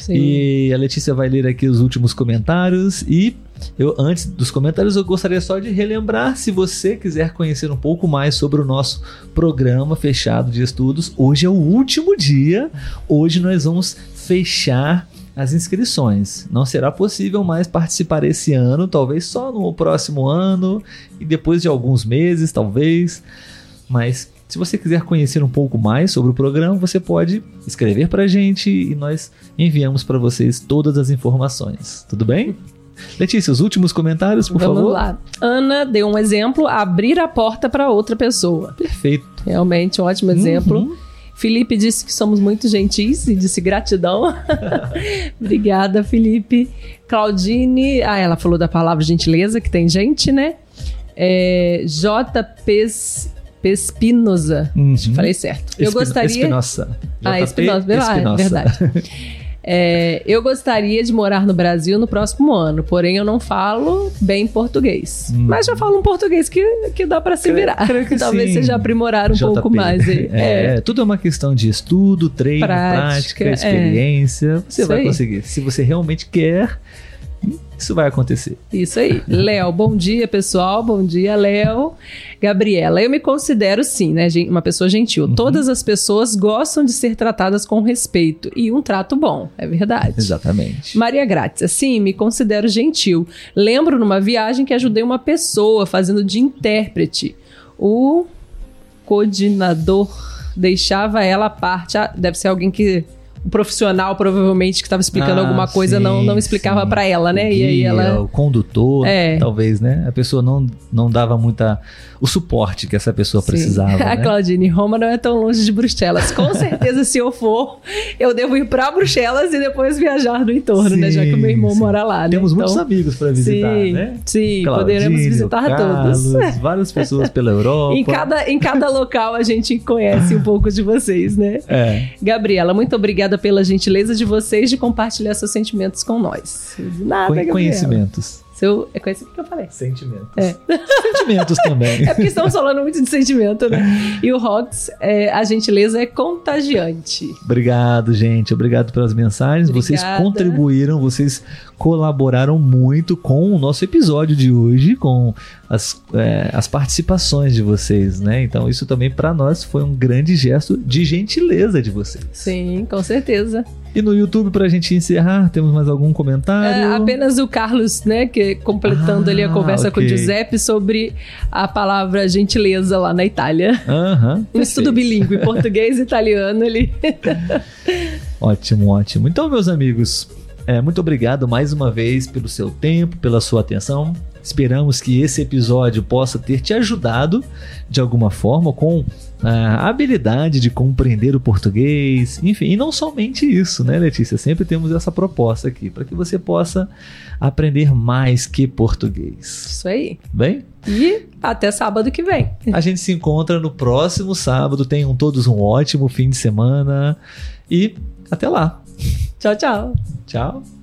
[SPEAKER 2] Sim.
[SPEAKER 1] E a Letícia vai ler aqui os últimos comentários e eu antes dos comentários eu gostaria só de relembrar se você quiser conhecer um pouco mais sobre o nosso programa fechado de estudos, hoje é o último dia. Hoje nós vamos fechar as inscrições. Não será possível mais participar esse ano, talvez só no próximo ano e depois de alguns meses, talvez. Mas se você quiser conhecer um pouco mais sobre o programa, você pode escrever para a gente e nós enviamos para vocês todas as informações. Tudo bem? Letícia, os últimos comentários, por
[SPEAKER 2] Vamos
[SPEAKER 1] favor.
[SPEAKER 2] lá. Ana deu um exemplo, abrir a porta para outra pessoa.
[SPEAKER 1] Perfeito.
[SPEAKER 2] Realmente, um ótimo exemplo.
[SPEAKER 1] Uhum.
[SPEAKER 2] Felipe disse que somos muito gentis e disse gratidão. Obrigada, Felipe. Claudine, ah, ela falou da palavra gentileza, que tem gente, né? É, J. Pes, Pespinosa.
[SPEAKER 1] Uhum.
[SPEAKER 2] Falei certo. Eu
[SPEAKER 1] Espino-
[SPEAKER 2] gostaria.
[SPEAKER 1] Espinosa.
[SPEAKER 2] Ah, Espinosa, ah, é
[SPEAKER 1] Espinosa.
[SPEAKER 2] verdade. É, eu gostaria de morar no Brasil no próximo ano, porém eu não falo bem português.
[SPEAKER 1] Hum.
[SPEAKER 2] Mas já falo um português que, que dá para se
[SPEAKER 1] Creio-
[SPEAKER 2] virar.
[SPEAKER 1] creio que
[SPEAKER 2] Talvez
[SPEAKER 1] sim.
[SPEAKER 2] seja aprimorar um
[SPEAKER 1] JP.
[SPEAKER 2] pouco mais. aí.
[SPEAKER 1] É, tudo é uma questão de estudo, treino,
[SPEAKER 2] Prática,
[SPEAKER 1] prática,
[SPEAKER 2] é.
[SPEAKER 1] experiência. Você
[SPEAKER 2] Isso
[SPEAKER 1] vai
[SPEAKER 2] aí.
[SPEAKER 1] conseguir. Se você realmente quer, isso vai acontecer.
[SPEAKER 2] Isso aí. Léo, bom dia, pessoal. Bom dia, Léo. Gabriela, eu me considero sim, né, uma pessoa gentil.
[SPEAKER 1] Uhum.
[SPEAKER 2] Todas as pessoas gostam de ser tratadas com respeito e um trato bom, é verdade.
[SPEAKER 1] Exatamente.
[SPEAKER 2] Maria Grátis, sim, me considero gentil. Lembro numa viagem que ajudei uma pessoa fazendo de intérprete. O coordenador deixava ela à parte. Ah, deve ser alguém que. O profissional, provavelmente, que estava explicando
[SPEAKER 1] Ah,
[SPEAKER 2] alguma coisa, não,
[SPEAKER 1] sim,
[SPEAKER 2] não explicava
[SPEAKER 1] sim.
[SPEAKER 2] pra ela, né?
[SPEAKER 1] O
[SPEAKER 2] e aí ela.
[SPEAKER 1] O condutor,
[SPEAKER 2] É.
[SPEAKER 1] talvez, né? A pessoa não, não dava muita. O suporte que essa pessoa
[SPEAKER 2] Sim.
[SPEAKER 1] precisava.
[SPEAKER 2] A
[SPEAKER 1] né?
[SPEAKER 2] Claudine, Roma não é tão longe de Bruxelas. Com certeza, se eu for, eu devo ir pra Bruxelas e depois viajar no entorno, né? Já que o meu irmão
[SPEAKER 1] Sim, sim.
[SPEAKER 2] mora lá, né?
[SPEAKER 1] Temos muitos
[SPEAKER 2] Então,
[SPEAKER 1] amigos para visitar,
[SPEAKER 2] sim,
[SPEAKER 1] né?
[SPEAKER 2] sim,
[SPEAKER 1] Claudinho,
[SPEAKER 2] poderemos visitar
[SPEAKER 1] Carlos,
[SPEAKER 2] todos.
[SPEAKER 1] Várias pessoas pela Europa.
[SPEAKER 2] Em cada, em cada local a gente conhece um pouco de vocês, né?
[SPEAKER 1] É.
[SPEAKER 2] Gabriela, muito obrigada pela gentileza de vocês de compartilhar seus sentimentos com nós. Nada,
[SPEAKER 1] conhecimentos.
[SPEAKER 2] Seu, é conhecimento que eu falei.
[SPEAKER 1] Sentimentos.
[SPEAKER 2] É.
[SPEAKER 1] Sentimentos também.
[SPEAKER 2] É porque estamos falando muito de sentimento, né? E o Rox, é, a gentileza é contagiante.
[SPEAKER 1] Obrigado, gente. Obrigado pelas mensagens. Vocês
[SPEAKER 2] Obrigada.
[SPEAKER 1] contribuíram, vocês colaboraram muito com o nosso episódio de hoje, com as, é, as participações de vocês, né? Então, isso também para nós foi um grande gesto de gentileza de vocês.
[SPEAKER 2] Sim, com certeza.
[SPEAKER 1] E no YouTube, pra gente encerrar, temos mais algum comentário?
[SPEAKER 2] É, apenas o Carlos, né, que completando
[SPEAKER 1] Ah,
[SPEAKER 2] ali a conversa com o. Giuseppe sobre a palavra gentileza lá na Itália.
[SPEAKER 1] Aham.
[SPEAKER 2] Um estudo bilíngue, português e italiano ali.
[SPEAKER 1] Ótimo, ótimo. Então, meus amigos, é, muito obrigado mais uma vez pelo seu tempo, pela sua atenção. Esperamos que esse episódio possa ter te ajudado de alguma forma com ah, a habilidade de compreender o português, enfim, e não somente isso, né, Letícia? Sempre temos essa proposta aqui para que você possa aprender mais que português.
[SPEAKER 2] Isso aí.
[SPEAKER 1] Bem?
[SPEAKER 2] E até sábado que vem.
[SPEAKER 1] A gente se encontra no próximo sábado. Tenham todos um ótimo fim de semana e até lá.
[SPEAKER 2] Tchau, tchau.
[SPEAKER 1] Tchau.